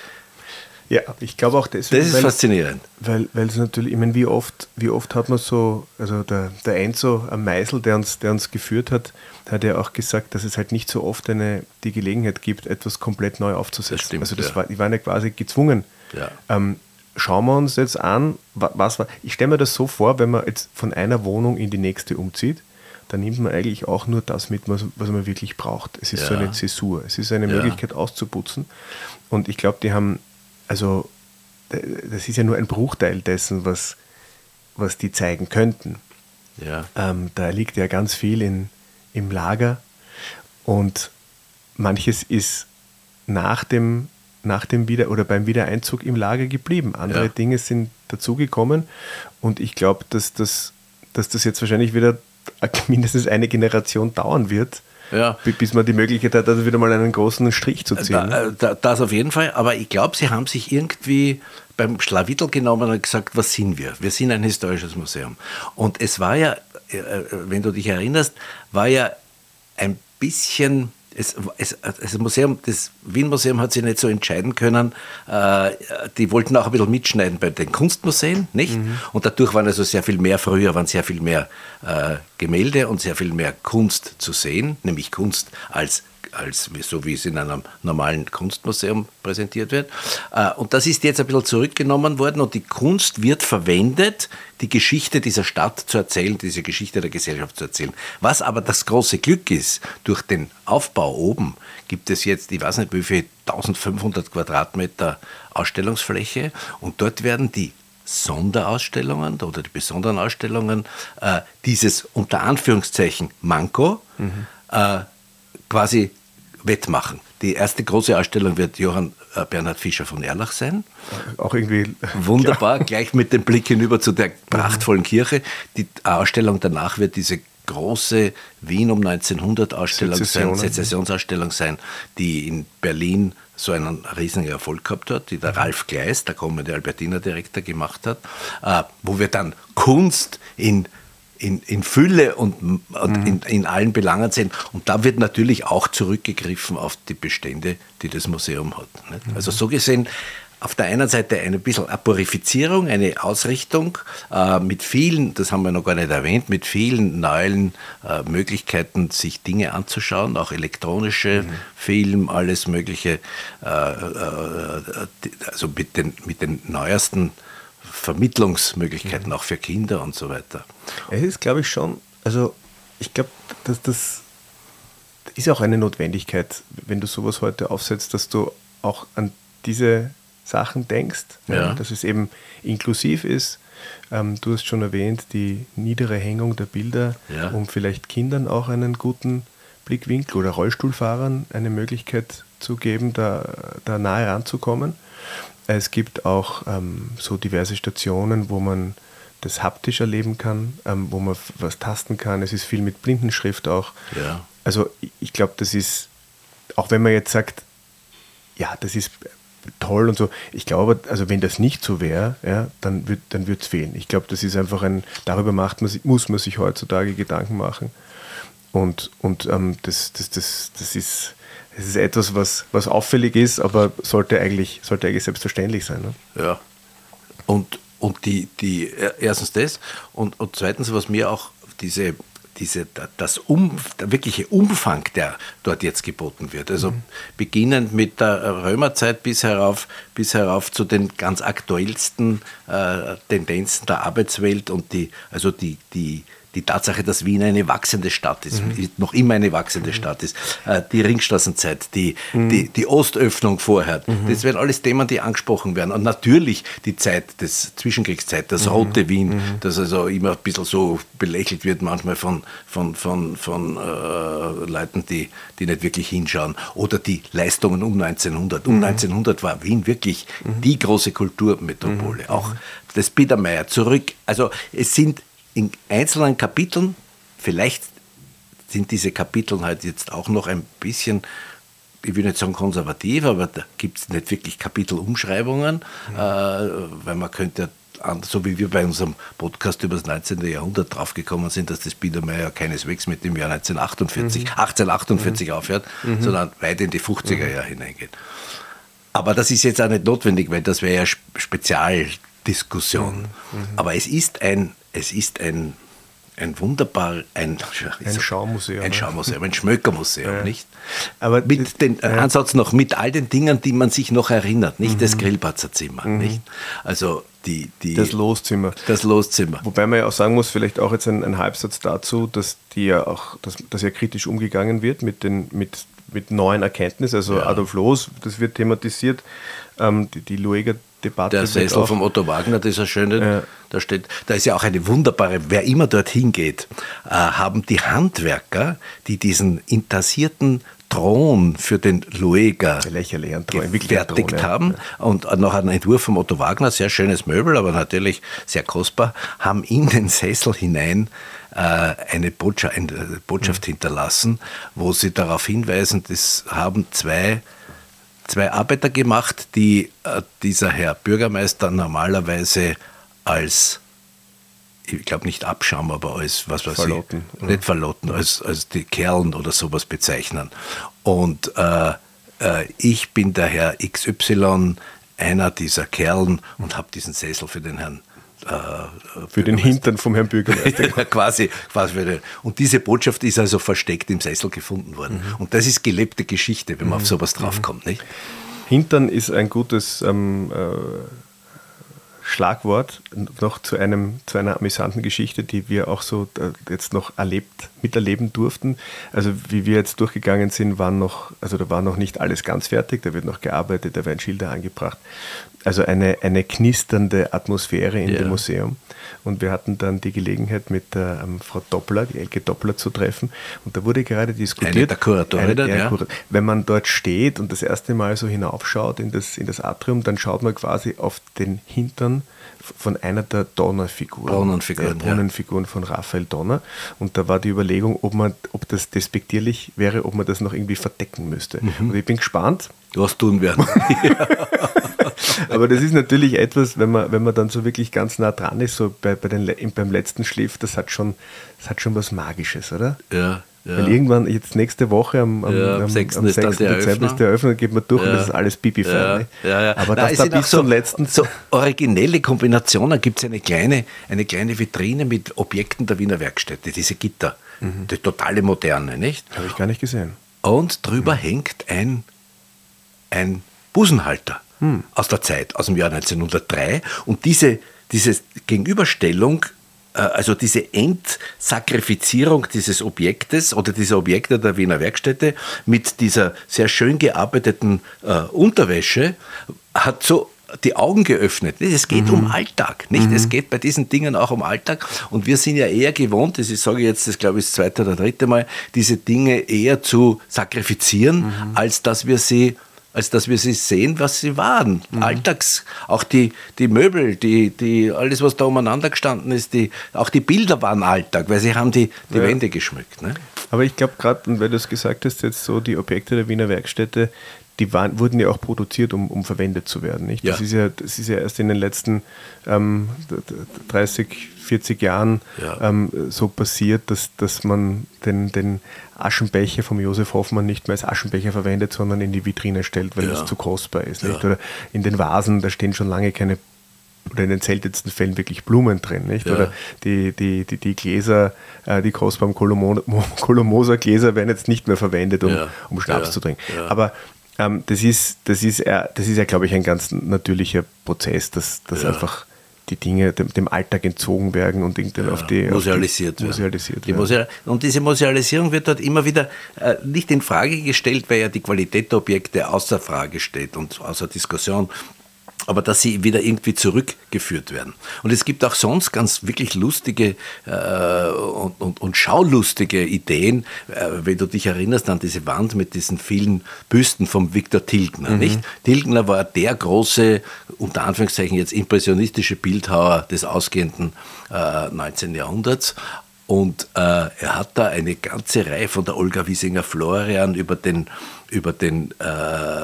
ja, ich glaube auch deswegen. Das ist weil, faszinierend. Weil, weil es natürlich, ich meine, wie oft, wie oft hat man so, also der, der Enzo am Meisel, der uns, der uns geführt hat, hat ja auch gesagt, dass es halt nicht so oft eine, die Gelegenheit gibt, etwas komplett neu aufzusetzen. Das stimmt, also das ja. war, die waren ja quasi gezwungen. Ja. Ähm, schauen wir uns jetzt an, was war. Ich stelle mir das so vor, wenn man jetzt von einer Wohnung in die nächste umzieht, dann nimmt man eigentlich auch nur das mit, was, was man wirklich braucht. Es ist ja. so eine Zäsur, es ist eine. Möglichkeit auszuputzen. Und ich glaube, die haben also das ist ja nur ein Bruchteil dessen, was, was die zeigen könnten. Ja. Ähm, da liegt ja ganz viel in, im Lager und manches ist nach dem, nach dem Wieder- oder beim Wiedereinzug im Lager geblieben. Andere ja. Dinge sind dazugekommen und ich glaube, dass das, dass das jetzt wahrscheinlich wieder [LAUGHS] mindestens eine Generation dauern wird, ja. bis man die Möglichkeit hat, also wieder mal einen großen Strich zu ziehen. Da, äh, da, das auf jeden Fall, aber ich glaube, sie haben sich irgendwie beim Schlawittel genommen und gesagt, was sind wir? Wir sind ein historisches Museum. Und es war ja, äh, äh, wenn du dich erinnerst, war ja ein bisschen es, es, das Museum, das Wien-Museum hat sich nicht so entscheiden können. Äh, die wollten auch ein bisschen mitschneiden bei den Kunstmuseen, nicht? Mhm. Und dadurch waren also sehr viel mehr, früher waren sehr viel mehr äh, Gemälde und sehr viel mehr Kunst zu sehen, nämlich Kunst als als so wie es in einem normalen Kunstmuseum präsentiert wird. Äh, und das ist jetzt ein bisschen zurückgenommen worden und die Kunst wird verwendet, die Geschichte dieser Stadt zu erzählen, diese Geschichte der Gesellschaft zu erzählen. Was aber das große Glück ist, durch den Aufbau oben gibt es jetzt, ich weiß nicht wie viel, 1500 Quadratmeter Ausstellungsfläche und dort werden die Sonderausstellungen oder die besonderen Ausstellungen äh, dieses unter Anführungszeichen Manko mhm. äh, quasi wettmachen. Die erste große Ausstellung wird Johann äh, Bernhard Fischer von Erlach sein. Auch irgendwie. Wunderbar, ja. gleich mit dem Blick hinüber zu der prachtvollen Kirche. Die Ausstellung danach wird diese große Wien um 1900 Ausstellung sein, Sezessionsausstellung sein, die in Berlin so einen riesigen Erfolg gehabt hat, die der Ralf Gleis, der kommende Albertina-Direktor, gemacht hat, äh, wo wir dann Kunst in in, in Fülle und, und mhm. in, in allen Belangen sehen. Und da wird natürlich auch zurückgegriffen auf die Bestände, die das Museum hat. Mhm. Also so gesehen, auf der einen Seite eine bisschen Aporifizierung, eine Ausrichtung äh, mit vielen, das haben wir noch gar nicht erwähnt, mit vielen neuen äh, Möglichkeiten, sich Dinge anzuschauen, auch elektronische mhm. Film, alles Mögliche, äh, äh also mit den, mit den neuesten Vermittlungsmöglichkeiten mhm. auch für Kinder und so weiter. Es ist, glaube ich, schon, also ich glaube, dass das ist auch eine Notwendigkeit, wenn du sowas heute aufsetzt, dass du auch an diese Sachen denkst, ja. dass es eben inklusiv ist. Ähm, du hast schon erwähnt, die niedere Hängung der Bilder, ja. um vielleicht Kindern auch einen guten Blickwinkel oder Rollstuhlfahrern eine Möglichkeit zu geben, da, da nahe ranzukommen. Es gibt auch ähm, so diverse Stationen, wo man das haptisch erleben kann, ähm, wo man was tasten kann. Es ist viel mit Blindenschrift auch. Ja. Also ich glaube, das ist, auch wenn man jetzt sagt, ja, das ist toll und so. Ich glaube, also wenn das nicht so wäre, ja, dann wird dann es fehlen. Ich glaube, das ist einfach ein, darüber macht man, muss man sich heutzutage Gedanken machen. Und, und ähm, das, das, das, das, ist, das ist etwas, was, was auffällig ist, aber sollte eigentlich, sollte eigentlich selbstverständlich sein. Ne? Ja. Und, und die, die, erstens das und, und zweitens, was mir auch diese diese, das um, der wirkliche Umfang, der dort jetzt geboten wird. Also mhm. beginnend mit der Römerzeit bis herauf, bis herauf zu den ganz aktuellsten äh, Tendenzen der Arbeitswelt und die, also die, die, die Tatsache, dass Wien eine wachsende Stadt ist, mhm. noch immer eine wachsende mhm. Stadt ist, äh, die Ringstraßenzeit, die, mhm. die, die Ostöffnung vorher, mhm. das werden alles Themen, die angesprochen werden. Und natürlich die Zeit des Zwischenkriegszeit, das mhm. rote Wien, mhm. das also immer ein bisschen so belächelt wird manchmal von, von, von, von äh, Leuten, die, die nicht wirklich hinschauen. Oder die Leistungen um 1900. Um 1900 war Wien wirklich die große Kulturmetropole. Auch das Biedermeier zurück. Also es sind in einzelnen Kapiteln, vielleicht sind diese Kapitel halt jetzt auch noch ein bisschen, ich will nicht sagen konservativ, aber da gibt es nicht wirklich Kapitelumschreibungen, mhm. äh, weil man könnte so wie wir bei unserem Podcast über das 19. Jahrhundert draufgekommen sind, dass das Biedermeier keineswegs mit dem Jahr 1948, mhm. 1848 mhm. aufhört, mhm. sondern weit in die 50er mhm. Jahre hineingeht. Aber das ist jetzt auch nicht notwendig, weil das wäre ja Spezialdiskussion. Mhm. Mhm. Aber es ist ein es ist ein, ein wunderbar, ein, [LAUGHS] ein Schaumuseum. Ein Schaumuseum, ein Schmöckermuseum, ja. nicht? Aber mit den ja. Ansatz noch, mit all den Dingen, die man sich noch erinnert, nicht? Mhm. Das Grillparzerzimmer, mhm. nicht? Also die, die, das Loszimmer. Das Loszimmer. Wobei man ja auch sagen muss, vielleicht auch jetzt ein, ein Halbsatz dazu, dass die ja auch, dass, dass ja kritisch umgegangen wird mit den, mit, mit neuen Erkenntnissen. Also ja. Adolf Loos, das wird thematisiert, ähm, die, die Lueger Debatte. Der Sessel vom Otto Wagner, dieser schöne, ja. da steht, da ist ja auch eine wunderbare, wer immer dorthin geht, äh, haben die Handwerker, die diesen intassierten Thron für den Lueger gefertigt haben ja. und noch einen Entwurf vom Otto Wagner, sehr schönes Möbel, aber natürlich sehr kostbar, haben in den Sessel hinein äh, eine Botschaft, eine Botschaft mhm. hinterlassen, wo sie darauf hinweisen, das haben zwei zwei Arbeiter gemacht, die äh, dieser Herr Bürgermeister normalerweise als ich glaube nicht Abschaum, aber als was weiß Verlotten, ich, nicht Verlotten, als, als die Kerlen oder sowas bezeichnen. Und äh, äh, ich bin der Herr XY, einer dieser Kerlen und habe diesen Sessel für den Herrn für den Hintern vom Herrn Bürgermeister. [LAUGHS] quasi, quasi für den. Und diese Botschaft ist also versteckt im Sessel gefunden worden. Mhm. Und das ist gelebte Geschichte, wenn man mhm. auf sowas draufkommt. Nicht? Hintern ist ein gutes ähm, äh, Schlagwort noch zu, einem, zu einer amüsanten Geschichte, die wir auch so äh, jetzt noch erlebt, miterleben durften. Also wie wir jetzt durchgegangen sind, waren noch, also da war noch nicht alles ganz fertig, da wird noch gearbeitet, da werden Schilder angebracht. Also eine, eine knisternde Atmosphäre in ja. dem Museum. Und wir hatten dann die Gelegenheit, mit der ähm, Frau Doppler, die Elke Doppler, zu treffen. Und da wurde gerade diskutiert. Eine der Kuratorin, ja. Wenn man dort steht und das erste Mal so hinaufschaut in das, in das Atrium, dann schaut man quasi auf den Hintern von einer der Donnerfiguren. Brunnenfiguren, der Brunnenfiguren ja. von Raphael Donner. Und da war die Überlegung, ob, man, ob das despektierlich wäre, ob man das noch irgendwie verdecken müsste. Mhm. Und ich bin gespannt. Was tun werden. [LAUGHS] [LAUGHS] [LAUGHS] [LAUGHS] Aber das ist natürlich etwas, wenn man, wenn man dann so wirklich ganz nah dran ist, so bei, bei den, beim letzten Schliff, das hat schon, das hat schon was Magisches, oder? Ja. Ja. Weil irgendwann, jetzt nächste Woche am, am, ja, am 6. Am 6. Ist Dezember ist der Eröffnung, geht man durch ja. und das ist alles pipi ja. ja, Aber Na, dass da bis so, zum letzten... So originelle Kombinationen gibt es eine kleine, eine kleine Vitrine mit Objekten der Wiener Werkstätte, diese Gitter. Mhm. Die totale Moderne, nicht? Habe ich gar nicht gesehen. Und drüber mhm. hängt ein, ein Busenhalter mhm. aus der Zeit, aus dem Jahr 1903. Und diese, diese Gegenüberstellung äh, also diese Entsakrifizierung dieses Objektes oder dieser Objekte der Wiener Werkstätte mit dieser sehr schön gearbeiteten äh, Unterwäsche hat so die Augen geöffnet. Es geht mhm. um Alltag, nicht? Mhm. Es geht bei diesen Dingen auch um Alltag. Und wir sind ja eher gewohnt, das ist, sage ich jetzt, das glaube ich das zweite oder dritte Mal, diese Dinge eher zu sakrifizieren, mhm. als dass wir sie als dass wir sie sehen, was sie waren. Mhm. Alltags, auch die, die Möbel, die, die, alles, was da umeinander gestanden ist, die, auch die Bilder waren Alltag, weil sie haben die, die ja. Wände geschmückt. Ne? Aber ich glaube gerade, weil du es gesagt hast, jetzt so die Objekte der Wiener Werkstätte, die waren, wurden ja auch produziert, um, um verwendet zu werden. Nicht? Das, ja. Ist ja, das ist ja erst in den letzten ähm, 30, 40 Jahren ja. ähm, so passiert, dass, dass man den, den Aschenbecher vom Josef Hoffmann nicht mehr als Aschenbecher verwendet, sondern in die Vitrine stellt, weil ja. es zu kostbar ist. Nicht? Oder in den Vasen, da stehen schon lange keine oder in den seltensten Fällen wirklich Blumen drin, nicht? Ja. Oder die, die, die, die Gläser, äh, die kostbaren Kolomoser Gläser werden jetzt nicht mehr verwendet, um, ja. um Schnaps ja. zu trinken. Aber ähm, das, ist, das, ist, das ist ja, glaube ich, ein ganz natürlicher Prozess, dass, dass ja. einfach die Dinge dem, dem, Alltag entzogen werden und irgendwie ja, auf die musealisiert, auf die, musealisiert die werden. und diese Musealisierung wird dort immer wieder äh, nicht in Frage gestellt, weil ja die Qualität der Objekte außer Frage steht und außer Diskussion aber dass sie wieder irgendwie zurückgeführt werden. Und es gibt auch sonst ganz wirklich lustige äh, und, und, und, schaulustige Ideen, äh, wenn du dich erinnerst an diese Wand mit diesen vielen Büsten vom Viktor Tilgner. Mhm. Nicht? Tilgner war der große, unter Anführungszeichen jetzt impressionistische Bildhauer des ausgehenden äh, 19. Jahrhunderts. Und äh, er hat da eine ganze Reihe von der Olga Wiesinger-Florian über den über den äh,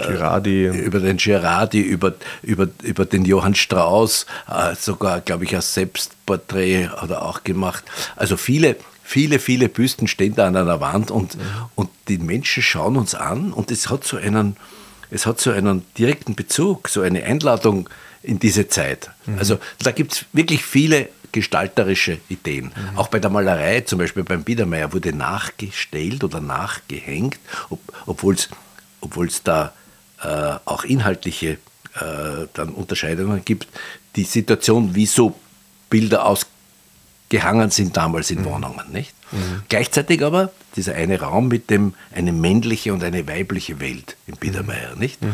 Girardi. über den Girardi, über, über, über den Johann Strauss, äh, sogar, glaube ich, ein Selbstporträt hat er auch gemacht. Also viele, viele, viele Büsten stehen da an einer Wand und, mhm. und die Menschen schauen uns an und es hat so einen, es hat so einen direkten Bezug, so eine Einladung in diese Zeit. Mhm. Also da gibt es wirklich viele gestalterische Ideen. Mhm. Auch bei der Malerei, zum Beispiel beim Biedermeier, wurde nachgestellt oder nachgehängt, ob, obwohl es da äh, auch inhaltliche äh, dann Unterscheidungen gibt, die Situation, wie so Bilder ausgehangen sind damals in mhm. Wohnungen. Nicht? Mhm. Gleichzeitig aber dieser eine Raum mit dem eine männliche und eine weibliche Welt im Biedermeier. Nicht? Mhm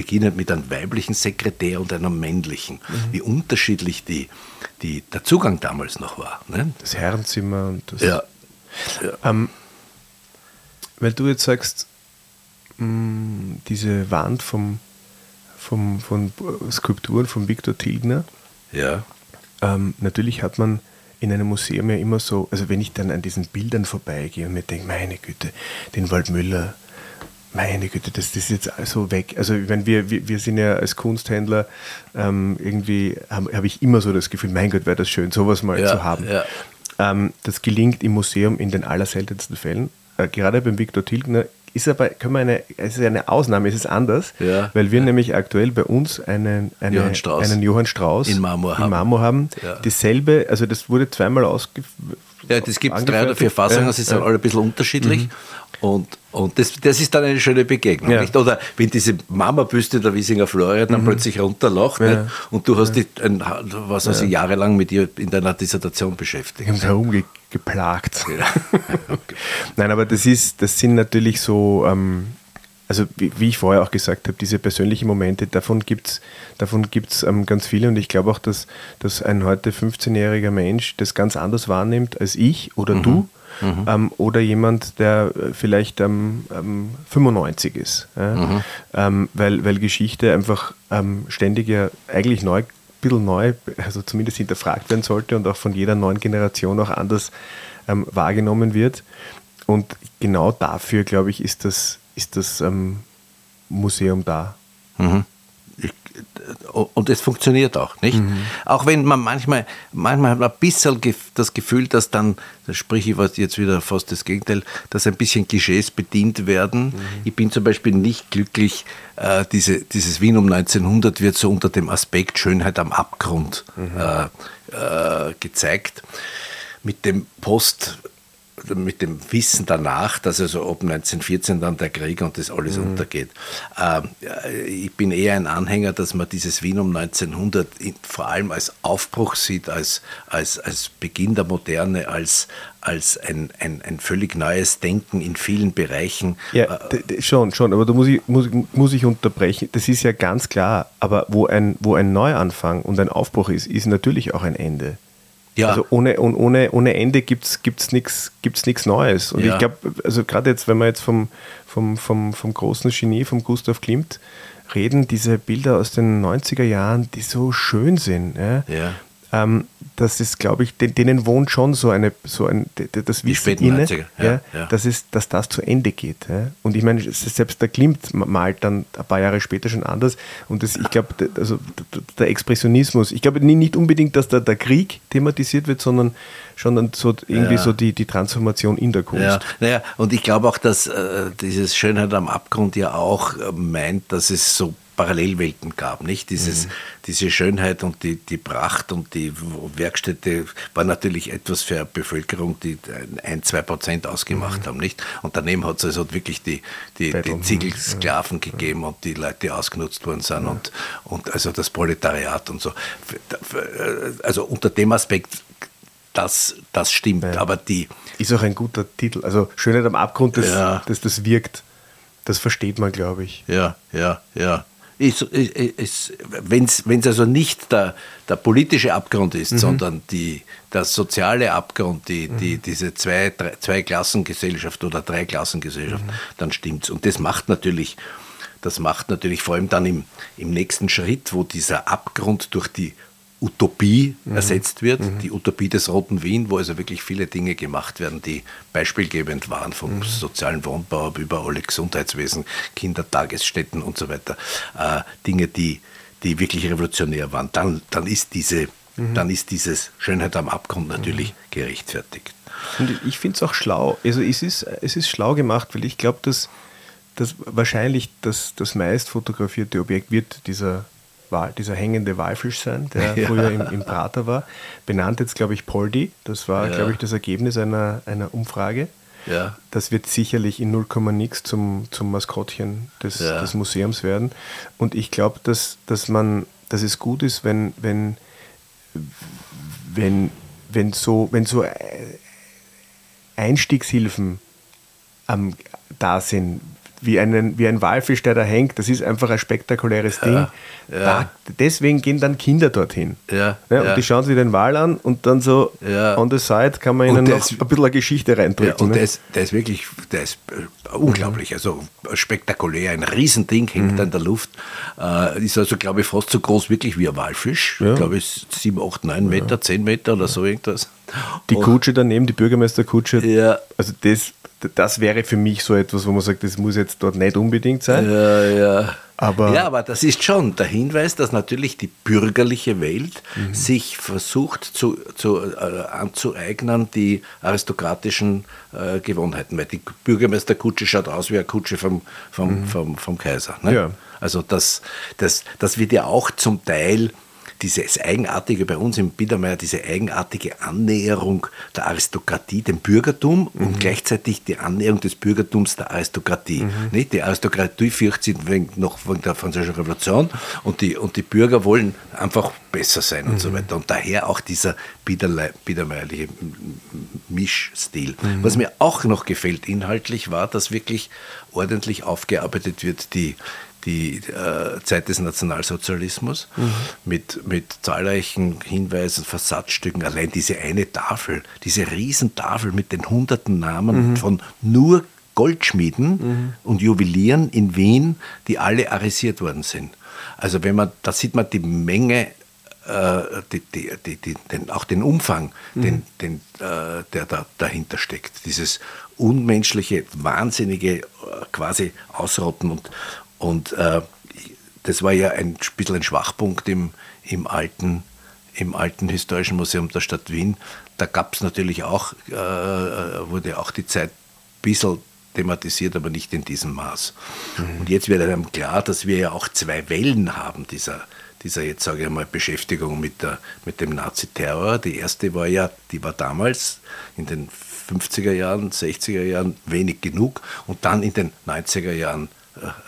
beginnend mit einem weiblichen Sekretär und einem männlichen. Mhm. Wie unterschiedlich die, die, der Zugang damals noch war. Ne? Das Herrenzimmer und das. Ja. ja. Ähm, weil du jetzt sagst, mh, mm, diese Wand vom, vom, von Skulpturen von Viktor Tilgner. Ja. Ähm, natürlich hat man in einem Museum ja immer so, also wenn ich dann an diesen Bildern vorbeigehe und mir denke, meine Güte, den Waldmüller, meine Güte, das, das ist jetzt so weg. Also wenn wir, wir, wir sind ja als Kunsthändler ähm, irgendwie, habe hab ich immer so das Gefühl, mein Gott, wäre das schön, sowas mal ja, zu haben. Ja. Ähm, das gelingt im Museum in den allerseltensten Fällen. Äh, gerade beim Viktor Tilgner ist aber, können wir eine, es ist eine Ausnahme, es ist anders, ja, weil wir nämlich aktuell bei uns einen, eine, Johann Strauss. einen Johann Strauss in Marmor haben. Marmor haben. Dasselbe, also das wurde zweimal ausgeführt. Ja, das gibt drei oder vier Fassungen, sie sind alle ein bisschen unterschiedlich. Mhm. Und, und das, das ist dann eine schöne Begegnung. Ja. Nicht? Oder wenn diese Mama-Büste der Wiesinger Florian dann mhm. plötzlich runterlacht ja. und du hast dich ein, was also ja. jahrelang mit ihr in deiner Dissertation beschäftigt. Ich herumgeplagt. [LAUGHS] Okay. Nein, aber das, ist, das sind natürlich so, ähm, also wie, wie, ich vorher auch gesagt habe, diese persönlichen Momente, davon gibt es davon gibt's, ähm, ganz viele und ich glaube auch, dass, dass ein heute 15-jähriger Mensch das ganz anders wahrnimmt als ich oder mhm. du mhm. ähm, oder jemand, der äh, vielleicht ähm, 95 ähm, ist. Ja? Mhm. Ähm, weil, weil Geschichte einfach ähm, ständig ja eigentlich neu, ein bisschen neu, also zumindest hinterfragt werden sollte und auch von jeder neuen Generation auch anders wahrgenommen wird. Und genau dafür, glaube ich, ist das, ist das Museum da. Mhm und es funktioniert auch, nicht? Mhm. Auch wenn man manchmal, manchmal hat man ein bisschen das Gefühl, dass dann, da spreche ich jetzt wieder fast das Gegenteil, dass ein bisschen Klischees bedient werden. Mhm. Ich bin zum Beispiel nicht glücklich, äh, diese, dieses Wien um 1900 wird so unter dem Aspekt Schönheit am Abgrund mhm. äh, äh, gezeigt. Mit dem Post mit dem Wissen danach, dass also ab 1914 dann der Krieg und das alles mhm. untergeht. Ähm, ich bin eher ein Anhänger, dass man dieses Wien um 1900 vor allem als Aufbruch sieht, als, als, als Beginn der Moderne, als, als ein, ein, ein völlig neues Denken in vielen Bereichen. Ja, schon, schon, aber da muss ich, muss, muss ich unterbrechen. Das ist ja ganz klar, aber wo ein, wo ein Neuanfang und ein Aufbruch ist, ist natürlich auch ein Ende. Ja. Also ohne, ohne, ohne Ende gibt es nichts gibt's nix Neues. Und ja. ich glaube, also gerade jetzt, wenn wir jetzt vom, vom, vom, vom großen Genie, vom Gustav Klimt reden, diese Bilder aus den 90er Jahren, die so schön sind. Ja? ja ähm, das ist, glaube ich, denen wohnt schon so eine, so ein, das Wissen inne, ja, ja, ja. Dass, es, dass das zu Ende geht. Ja. Und ich meine, selbst der Klimt malt dann ein paar Jahre später schon anders. Und das, ich glaube, also der Expressionismus, ich glaube nicht unbedingt, dass da der Krieg thematisiert wird, sondern schon dann so irgendwie so die, die Transformation in der Kunst. Ja, naja, und ich glaube auch, dass äh, dieses Schönheit am Abgrund ja auch äh, meint, dass es so Parallelwelten gab. Nicht? Dieses, mhm. Diese Schönheit und die, die Pracht und die Werkstätte war natürlich etwas für eine Bevölkerung, die ein, zwei Prozent ausgemacht mhm. haben. Nicht? Und daneben hat es also wirklich die, die, die Ziegelsklaven ja. gegeben und die Leute, die ausgenutzt worden sind und, und also das Proletariat und so. Also unter dem Aspekt das, das stimmt. Ja. Aber die. Ist auch ein guter Titel. Also Schönheit am Abgrund, das, ja. das, das wirkt. Das versteht man, glaube ich. Ja, ja, ja wenn es also nicht der, der politische Abgrund ist, mhm. sondern die, der soziale Abgrund, die, die, mhm. diese zwei, drei, zwei Klassengesellschaft oder drei Klassengesellschaft, mhm. dann stimmt's. Und das macht natürlich, das macht natürlich vor allem dann im, im nächsten Schritt, wo dieser Abgrund durch die Utopie mhm. ersetzt wird, mhm. die Utopie des Roten Wien, wo also wirklich viele Dinge gemacht werden, die beispielgebend waren, vom mhm. sozialen Wohnbau über alle Gesundheitswesen, Kindertagesstätten und so weiter. Äh, Dinge, die, die wirklich revolutionär waren. Dann, dann, ist diese, mhm. dann ist dieses Schönheit am Abgrund natürlich mhm. gerechtfertigt. Und ich finde es auch schlau. Also es ist, es ist schlau gemacht, weil ich glaube, dass, dass wahrscheinlich das, das meist fotografierte Objekt wird dieser dieser hängende Walfisch sein, der [LAUGHS] ja. früher im, im, Prater war. Benannt jetzt, glaube ich, Poldi. Das war, ja. glaube ich, das Ergebnis einer, einer Umfrage. Ja. Das wird sicherlich in 0, nix zum, zum Maskottchen des, des Museums werden. Und ich glaube, dass, dass, dass es gut ist, wenn, wenn, wenn, wenn, so, wenn so Einstiegshilfen ähm, da sind, wie, einen, wie ein Walfisch, der da hängt. Das ist einfach ein spektakuläres Ding. Ja, da, deswegen gehen dann Kinder dorthin. Ja, und die schauen sich den Wal an und dann so on the side kann man ihnen noch ein bisschen eine Geschichte reindrücken. Und ne? der, ist, der ist wirklich der ist äh, unglaublich, also spektakulär. Ein Riesending hängt mhm. in der Luft. Äh, ist also, glaube ich, fast so groß wirklich wie ein Walfisch. Ich glaube, es ist 7, 8, 9 Meter, 10 Meter oder so irgendwas. Die Kutsche daneben, die Bürgermeisterkutsche, ja. also das das wäre für mich so etwas, wo man sagt, das muss jetzt dort nicht unbedingt sein. Ja, ja. Aber, ja, aber das ist schon der Hinweis, dass natürlich die bürgerliche Welt mhm. sich versucht zu, zu, äh, anzueignen, die aristokratischen äh, Gewohnheiten. Weil die Bürgermeisterkutsche schaut aus wie eine Kutsche vom, vom, mhm. vom, vom Kaiser. Ne? Ja. Also das, das, das wird ja auch zum Teil dieses eigenartige bei uns im Biedermeier, diese eigenartige Annäherung der Aristokratie dem Bürgertum mhm. und gleichzeitig die Annäherung des Bürgertums der Aristokratie. Mhm. Nicht? Die Aristokratie fürchtet sich wegen, noch wegen der Französischen Revolution und die, und die Bürger wollen einfach besser sein mhm. und so mhm. weiter. Und daher auch dieser biedermeierliche Mischstil. Mhm. Was mir auch noch gefällt inhaltlich war, dass wirklich ordentlich aufgearbeitet wird, die die äh, Zeit des Nationalsozialismus mhm. mit, mit zahlreichen Hinweisen, Versatzstücken. Allein diese eine Tafel, diese Riesentafel mit den hunderten Namen mhm. von nur Goldschmieden mhm. und Juwelieren in Wien, die alle arisiert worden sind. Also wenn man, da sieht man die Menge, äh, die, die, die, den, auch den Umfang, mhm. den, den, äh, der da, dahinter steckt. Dieses unmenschliche, wahnsinnige äh, quasi Ausrotten und, und äh, das war ja ein bisschen ein Schwachpunkt im, im, alten, im alten Historischen Museum der Stadt Wien. Da gab es natürlich auch, äh, wurde auch die Zeit ein bisschen thematisiert, aber nicht in diesem Maß. Mhm. Und jetzt wird einem klar, dass wir ja auch zwei Wellen haben dieser, dieser jetzt sage ich mal Beschäftigung mit, der, mit dem Nazi-Terror. Die erste war ja, die war damals in den 50er Jahren, 60er Jahren wenig genug und dann in den 90er Jahren äh,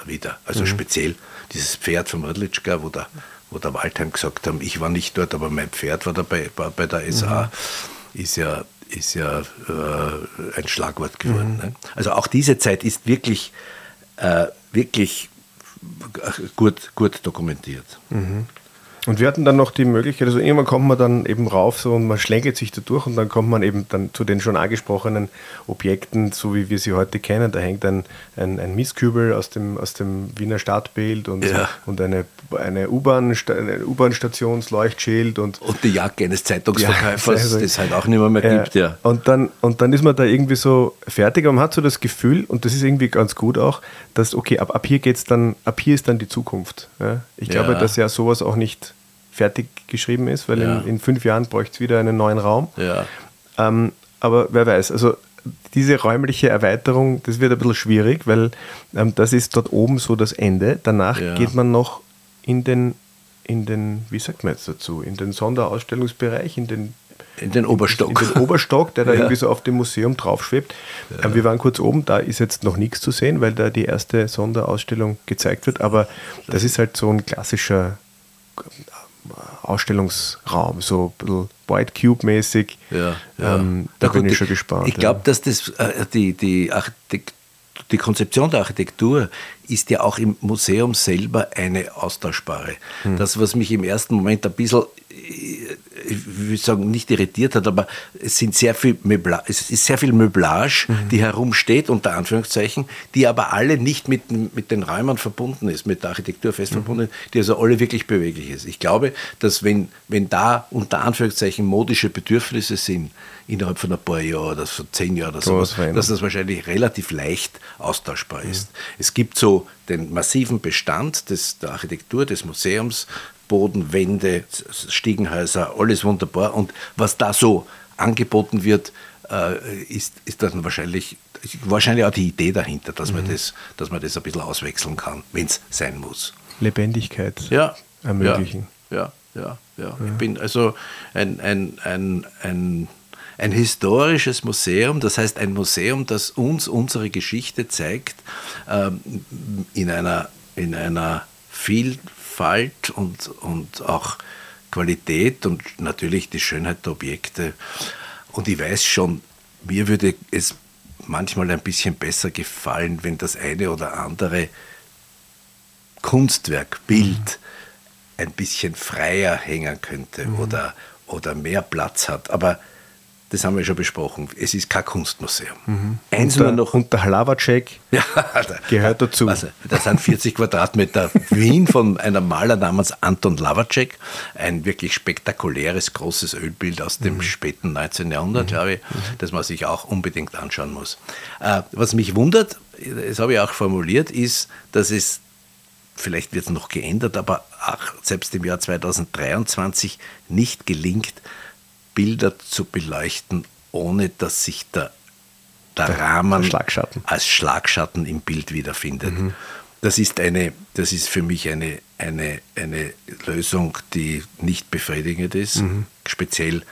wieder. Also mhm. speziell dieses Pferd vom Rudlitschka, wo der, wo der Waldheim gesagt haben, ich war nicht dort, aber mein Pferd war dabei war bei der SA, mhm. ist ja, ist ja äh, ein Schlagwort geworden. Mhm. Ne? Also auch diese Zeit ist wirklich, äh, wirklich gut, gut dokumentiert. Und wir hatten dann noch die Möglichkeit, also irgendwann kommt man dann eben rauf so und man schlängelt sich da durch und dann kommt man eben dann zu den schon angesprochenen Objekten, so wie wir sie heute kennen. Da hängt ein, ein, ein Mistkübel aus dem, aus dem Wiener Stadtbild und, ja. und eine, eine U-Bahn-Stationsleuchtschild und, und die Jacke eines Zeitungsverkäufers, ja, also, das es halt auch nicht mehr, mehr gibt. Ja. Und, dann, und dann ist man da irgendwie so fertig, aber man hat so das Gefühl, und das ist irgendwie ganz gut auch, dass, okay, ab, ab hier geht's dann, ab hier ist dann die Zukunft. Ich glaube, dass ja sowas auch nicht fertig geschrieben ist, weil ja. in, in, fünf Jahren bräuchte es wieder einen neuen Raum. Ja. Ähm, aber wer weiß, also diese räumliche Erweiterung, das wird ein bisschen schwierig, weil ähm, das ist dort oben so das Ende. Danach ja. geht man noch in den, in den, wie sagt man jetzt dazu, in den Sonderausstellungsbereich, in den in den Oberstock. In den Oberstock, der da [LAUGHS] ja. irgendwie so auf dem Museum draufschwebt. Ja. Ähm, wir waren kurz oben, da ist jetzt noch nichts zu sehen, weil da die erste Sonderausstellung gezeigt wird. Aber das ist halt so ein klassischer Ausstellungsraum, so ein bisschen White Cube-mäßig. Ja, ja. Ähm, da bin ich schon gespannt. Ich glaube, dass das, äh, die, die, die Konzeption der Architektur ist ja auch im Museum selber eine austauschbare. Hm. Das, was mich im ersten Moment ein bisschen ich will sagen, nicht irritiert hat, aber es, sind sehr viel Möbla es ist sehr viel Möblage, mhm. die herumsteht, unter Anführungszeichen, die aber alle nicht mit, mit den Räumen verbunden ist, mit der Architektur fest mhm. verbunden ist, die also alle wirklich beweglich ist. Ich glaube, dass wenn, wenn da unter Anführungszeichen modische Bedürfnisse sind, innerhalb von ein paar Jahren oder von zehn Jahren oder so, dass das wahrscheinlich relativ leicht austauschbar ist. Mhm. Es gibt so den massiven Bestand des, der Architektur des Museums, Boden, Wände, Stiegenhäuser, alles wunderbar. Und was da so angeboten wird, äh, ist, ist dann wahrscheinlich, wahrscheinlich auch die Idee dahinter, dass, mhm. man, das, dass man das ein bisschen auswechseln kann, wenn es sein muss. Lebendigkeit ja, ermöglichen. Ja, ja, ja. ja. Ich bin also ein, ein, ein, ein ein historisches Museum, das heißt ein Museum, das uns unsere Geschichte zeigt, ähm, in einer, in einer viel, Vielfalt und, und auch Qualität und natürlich die Schönheit der Objekte. Und ich weiß schon, mir würde es manchmal ein bisschen besser gefallen, wenn das eine oder andere Kunstwerk, Bild mhm. ein bisschen freier hängen könnte mhm. oder, oder mehr Platz hat. Aber das haben wir schon besprochen. Es ist kein Kunstmuseum. Mhm. Eins und, der, noch. Und der Hlavacek ja, [LAUGHS] gehört dazu. Also, das sind 40 Quadratmeter Wien von einem Maler namens Anton Hlavacek. Ein wirklich spektakuläres, großes Ölbild aus dem mhm. späten 19. Jahrhundert, mhm. glaube ich, mhm. das man sich auch unbedingt anschauen muss. Äh, was mich wundert, das habe ich auch formuliert, ist, dass es vielleicht wird es noch geändert, aber auch selbst im Jahr 2023 nicht gelingt, Bilder zu beleuchten, ohne dass sich der, der, der Rahmen Schlagschatten. als Schlagschatten im Bild wiederfindet. Mhm. Das ist, eine, das ist für mich eine, eine, eine Lösung, die nicht befriedigend ist. Mhm. Speziell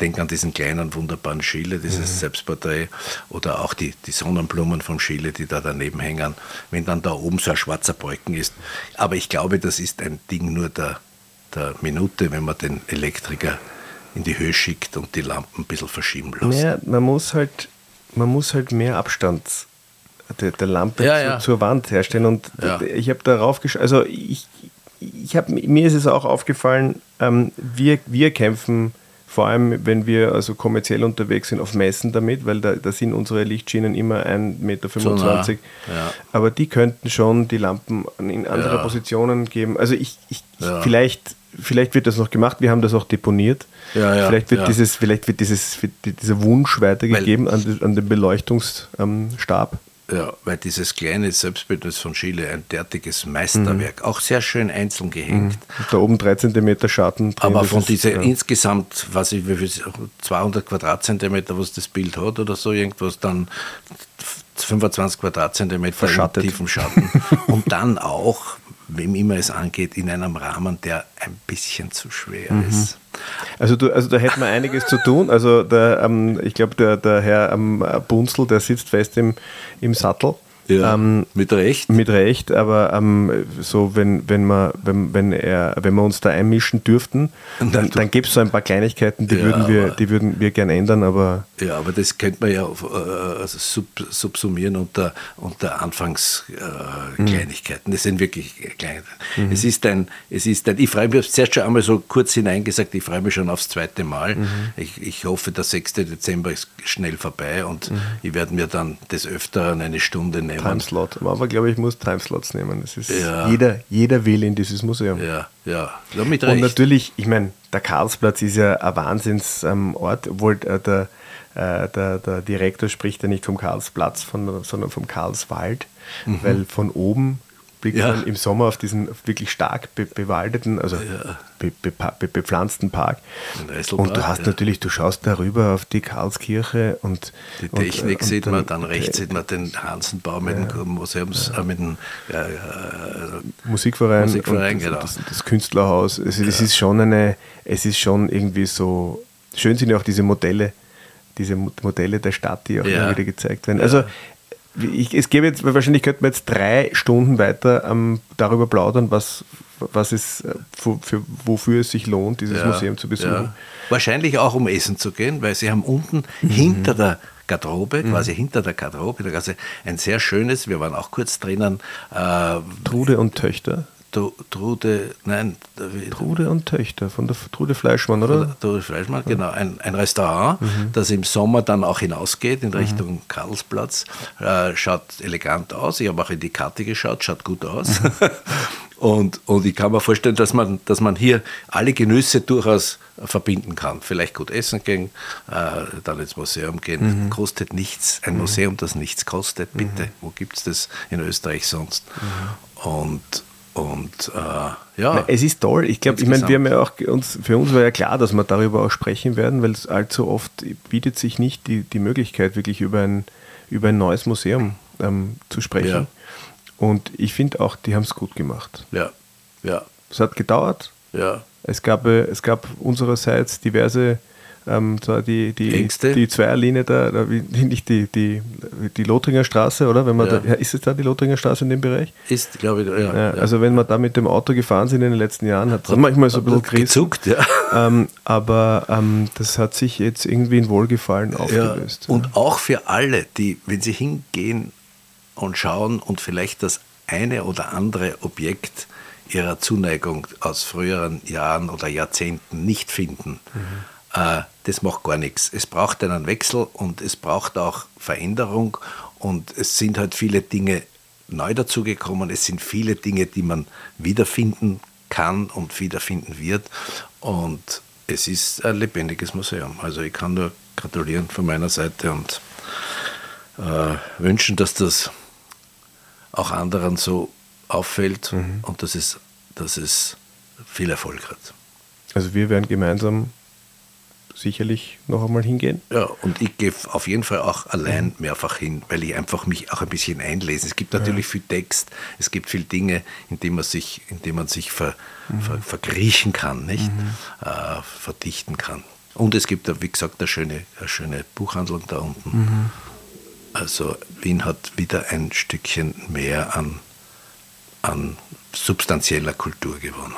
denk an diesen kleinen wunderbaren Schiele, dieses mhm. Selbstporträt oder auch die, die Sonnenblumen vom Schiele, die da daneben hängen, wenn dann da oben so ein schwarzer Balken ist. Aber ich glaube, das ist ein Ding nur der, der Minute, wenn man den Elektriker in die Höhe schickt und die Lampen ein bisschen verschieben lässt. Mehr, man, muss halt, man muss halt mehr Abstand der, der Lampe ja, zu, ja. zur Wand herstellen. Und ja. ich habe darauf geschaut, also ich, ich hab, mir ist es auch aufgefallen, ähm, wir, wir kämpfen vor allem, wenn wir also kommerziell unterwegs sind, auf Messen damit, weil da, da sind unsere Lichtschienen immer 1,25 Meter. So ja. Aber die könnten schon die Lampen in andere ja. Positionen geben. Also ich, ich, ich vielleicht vielleicht wird das noch gemacht, wir haben das auch deponiert. Ja, ja, vielleicht, wird Dieses, vielleicht wird dieses, dieser Wunsch weitergegeben weil, an, an, den Beleuchtungsstab. Ja, weil dieses kleine Selbstbildnis von Chile ein derartiges Meisterwerk, mhm. auch sehr schön einzeln gehängt. Mhm. Da oben 3 cm Schatten drin. Aber von dieser ja. insgesamt, was ich, wie viel, 200 Quadratzentimeter, was das Bild hat oder so, irgendwas, dann 25 Quadratzentimeter Verschattet. tiefen Schatten. [LAUGHS] Und dann auch wem immer es angeht, in einem Rahmen, der ein bisschen zu schwer mhm. ist. Also, du, also da hätten wir einiges zu tun. Also der, ähm, ich glaube, der, der Herr ähm, Bunzel, der sitzt fest im, im Sattel. Ja, ähm, mit Recht. Mit Recht, aber ähm, so, wenn, wenn, wir, wenn, wenn, er, wenn wir uns da einmischen dürften, [LAUGHS] dann, dann gäbe es so ein paar Kleinigkeiten, die, ja, würden wir, die würden wir gern ändern, aber. Ja, aber das könnte man ja äh, also sub, subsumieren unter, unter Anfangskleinigkeiten. Äh, das sind wirklich kleine. Mhm. Es, ist ein, es ist ein, ich freue mich, zuerst schon einmal so kurz hineingesagt, ich freue mich schon aufs zweite Mal. Mhm. Ich, ich hoffe, der 6. Dezember ist schnell vorbei und mhm. ich werde mir dann des Öfteren eine Stunde nehmen nehmen. Timeslot. Aber glaube ich, muss Timeslots nehmen. Das ist ja. jeder, jeder will in dieses Museum. Ja, ja. ja mit Und natürlich, ich meine, der Karlsplatz ist ja ein Wahnsinnsort, ähm, obwohl äh, der, äh, der, der Direktor spricht ja nicht vom Karlsplatz, von, sondern vom Karlswald, mhm. weil von oben blickt ja. im Sommer auf diesen wirklich stark be bewaldeten, also ja. be be bepflanzten Park. Und du hast ja. natürlich, du schaust darüber auf die Karlskirche und die Technik und, sieht und man, dann rechts sieht man den Hansenbau mit dem Museums, äh, mit dem äh, Musikverein, Musikverein und genau. das, das, Künstlerhaus. Also das ist schon eine, es ist schon irgendwie so, schön sind ja auch diese Modelle, diese Modelle der Stadt, die auch immer wieder gezeigt werden. Also ich, es gäbe jetzt, wahrscheinlich könnten wir jetzt drei Stunden weiter ähm, darüber plaudern, was, was ist, äh, für, für, wofür es sich lohnt, dieses ja, Museum zu besuchen. Ja. Wahrscheinlich auch um Essen zu gehen, weil sie haben unten mhm. hinter der Garderobe, mhm. quasi hinter der Garderobe, ein sehr schönes, wir waren auch kurz drinnen. Äh, Trude und Töchter. Trude, nein. Trude und Töchter von der Trude Fleischmann, oder? Trude Fleischmann, genau. Ein, ein Restaurant, mhm. das im Sommer dann auch hinausgeht in mhm. Richtung mhm. Karlsplatz. Äh, schaut elegant aus. Ich habe auch in die Karte geschaut, schaut gut aus. Mhm. [LAUGHS] [LAUGHS] und, und ich kann mir vorstellen, dass man, dass man hier alle Genüsse durchaus verbinden kann. Vielleicht gut essen gehen, äh, dann ins Museum gehen. Mhm. Kostet nichts. Ein mhm. Museum, das nichts kostet, bitte. Wo gibt es das in Österreich sonst? Und und äh, ja. Es ist toll. Ich glaube, ich meine, wir haben ja auch uns, für uns war ja klar, dass wir darüber auch sprechen werden, weil es allzu oft bietet sich nicht die, die Möglichkeit, wirklich über ein, über ein neues Museum ähm, zu sprechen. Ja. Und ich finde auch, die haben es gut gemacht. Ja, ja. Es hat gedauert. Ja. Es gab, äh, es gab unsererseits diverse ähm, die, die, die Zweierlinie da, da [LAUGHS] nicht die, die, die Lothringer Straße, oder? Wenn man ja. da, ist es da die Lothringer Straße in dem Bereich? Ist, glaube ich, ja, ja, Also wenn man da mit dem Auto gefahren sind in den letzten Jahren, hat es manchmal so ein bisschen gezuckt, ja. [LAUGHS] Ähm, aber ähm, das hat sich jetzt irgendwie in Wohlgefallen aufgelöst. Und auch für alle, die, wenn sie hingehen und schauen und vielleicht das eine oder andere Objekt ihrer Zuneigung aus früheren Jahren oder Jahrzehnten nicht finden, mhm das macht gar nichts. Es braucht einen Wechsel und es braucht auch Veränderung und es sind halt viele Dinge neu dazugekommen. Es sind viele Dinge, die man wiederfinden kann und wiederfinden wird und es ist ein lebendiges Museum. Also ich kann nur gratulieren von meiner Seite und äh, wünschen, dass das auch anderen so auffällt mhm. und dass es, dass es viel Erfolg hat. Also wir werden gemeinsam sicherlich noch einmal hingehen. Ja, und ich gehe auf jeden Fall auch allein mehrfach hin, weil ich einfach mich auch ein bisschen einlese. Es gibt natürlich ja. viel Text, es gibt viele Dinge, in denen man sich, in denen man sich ver, mhm. ver, verkriechen kann, nicht? Mhm. Äh, verdichten kann. Und es gibt, wie gesagt, eine schöne, eine schöne Buchhandlung da unten. Mhm. Also Wien hat wieder ein Stückchen mehr an, an substanzieller Kultur gewonnen.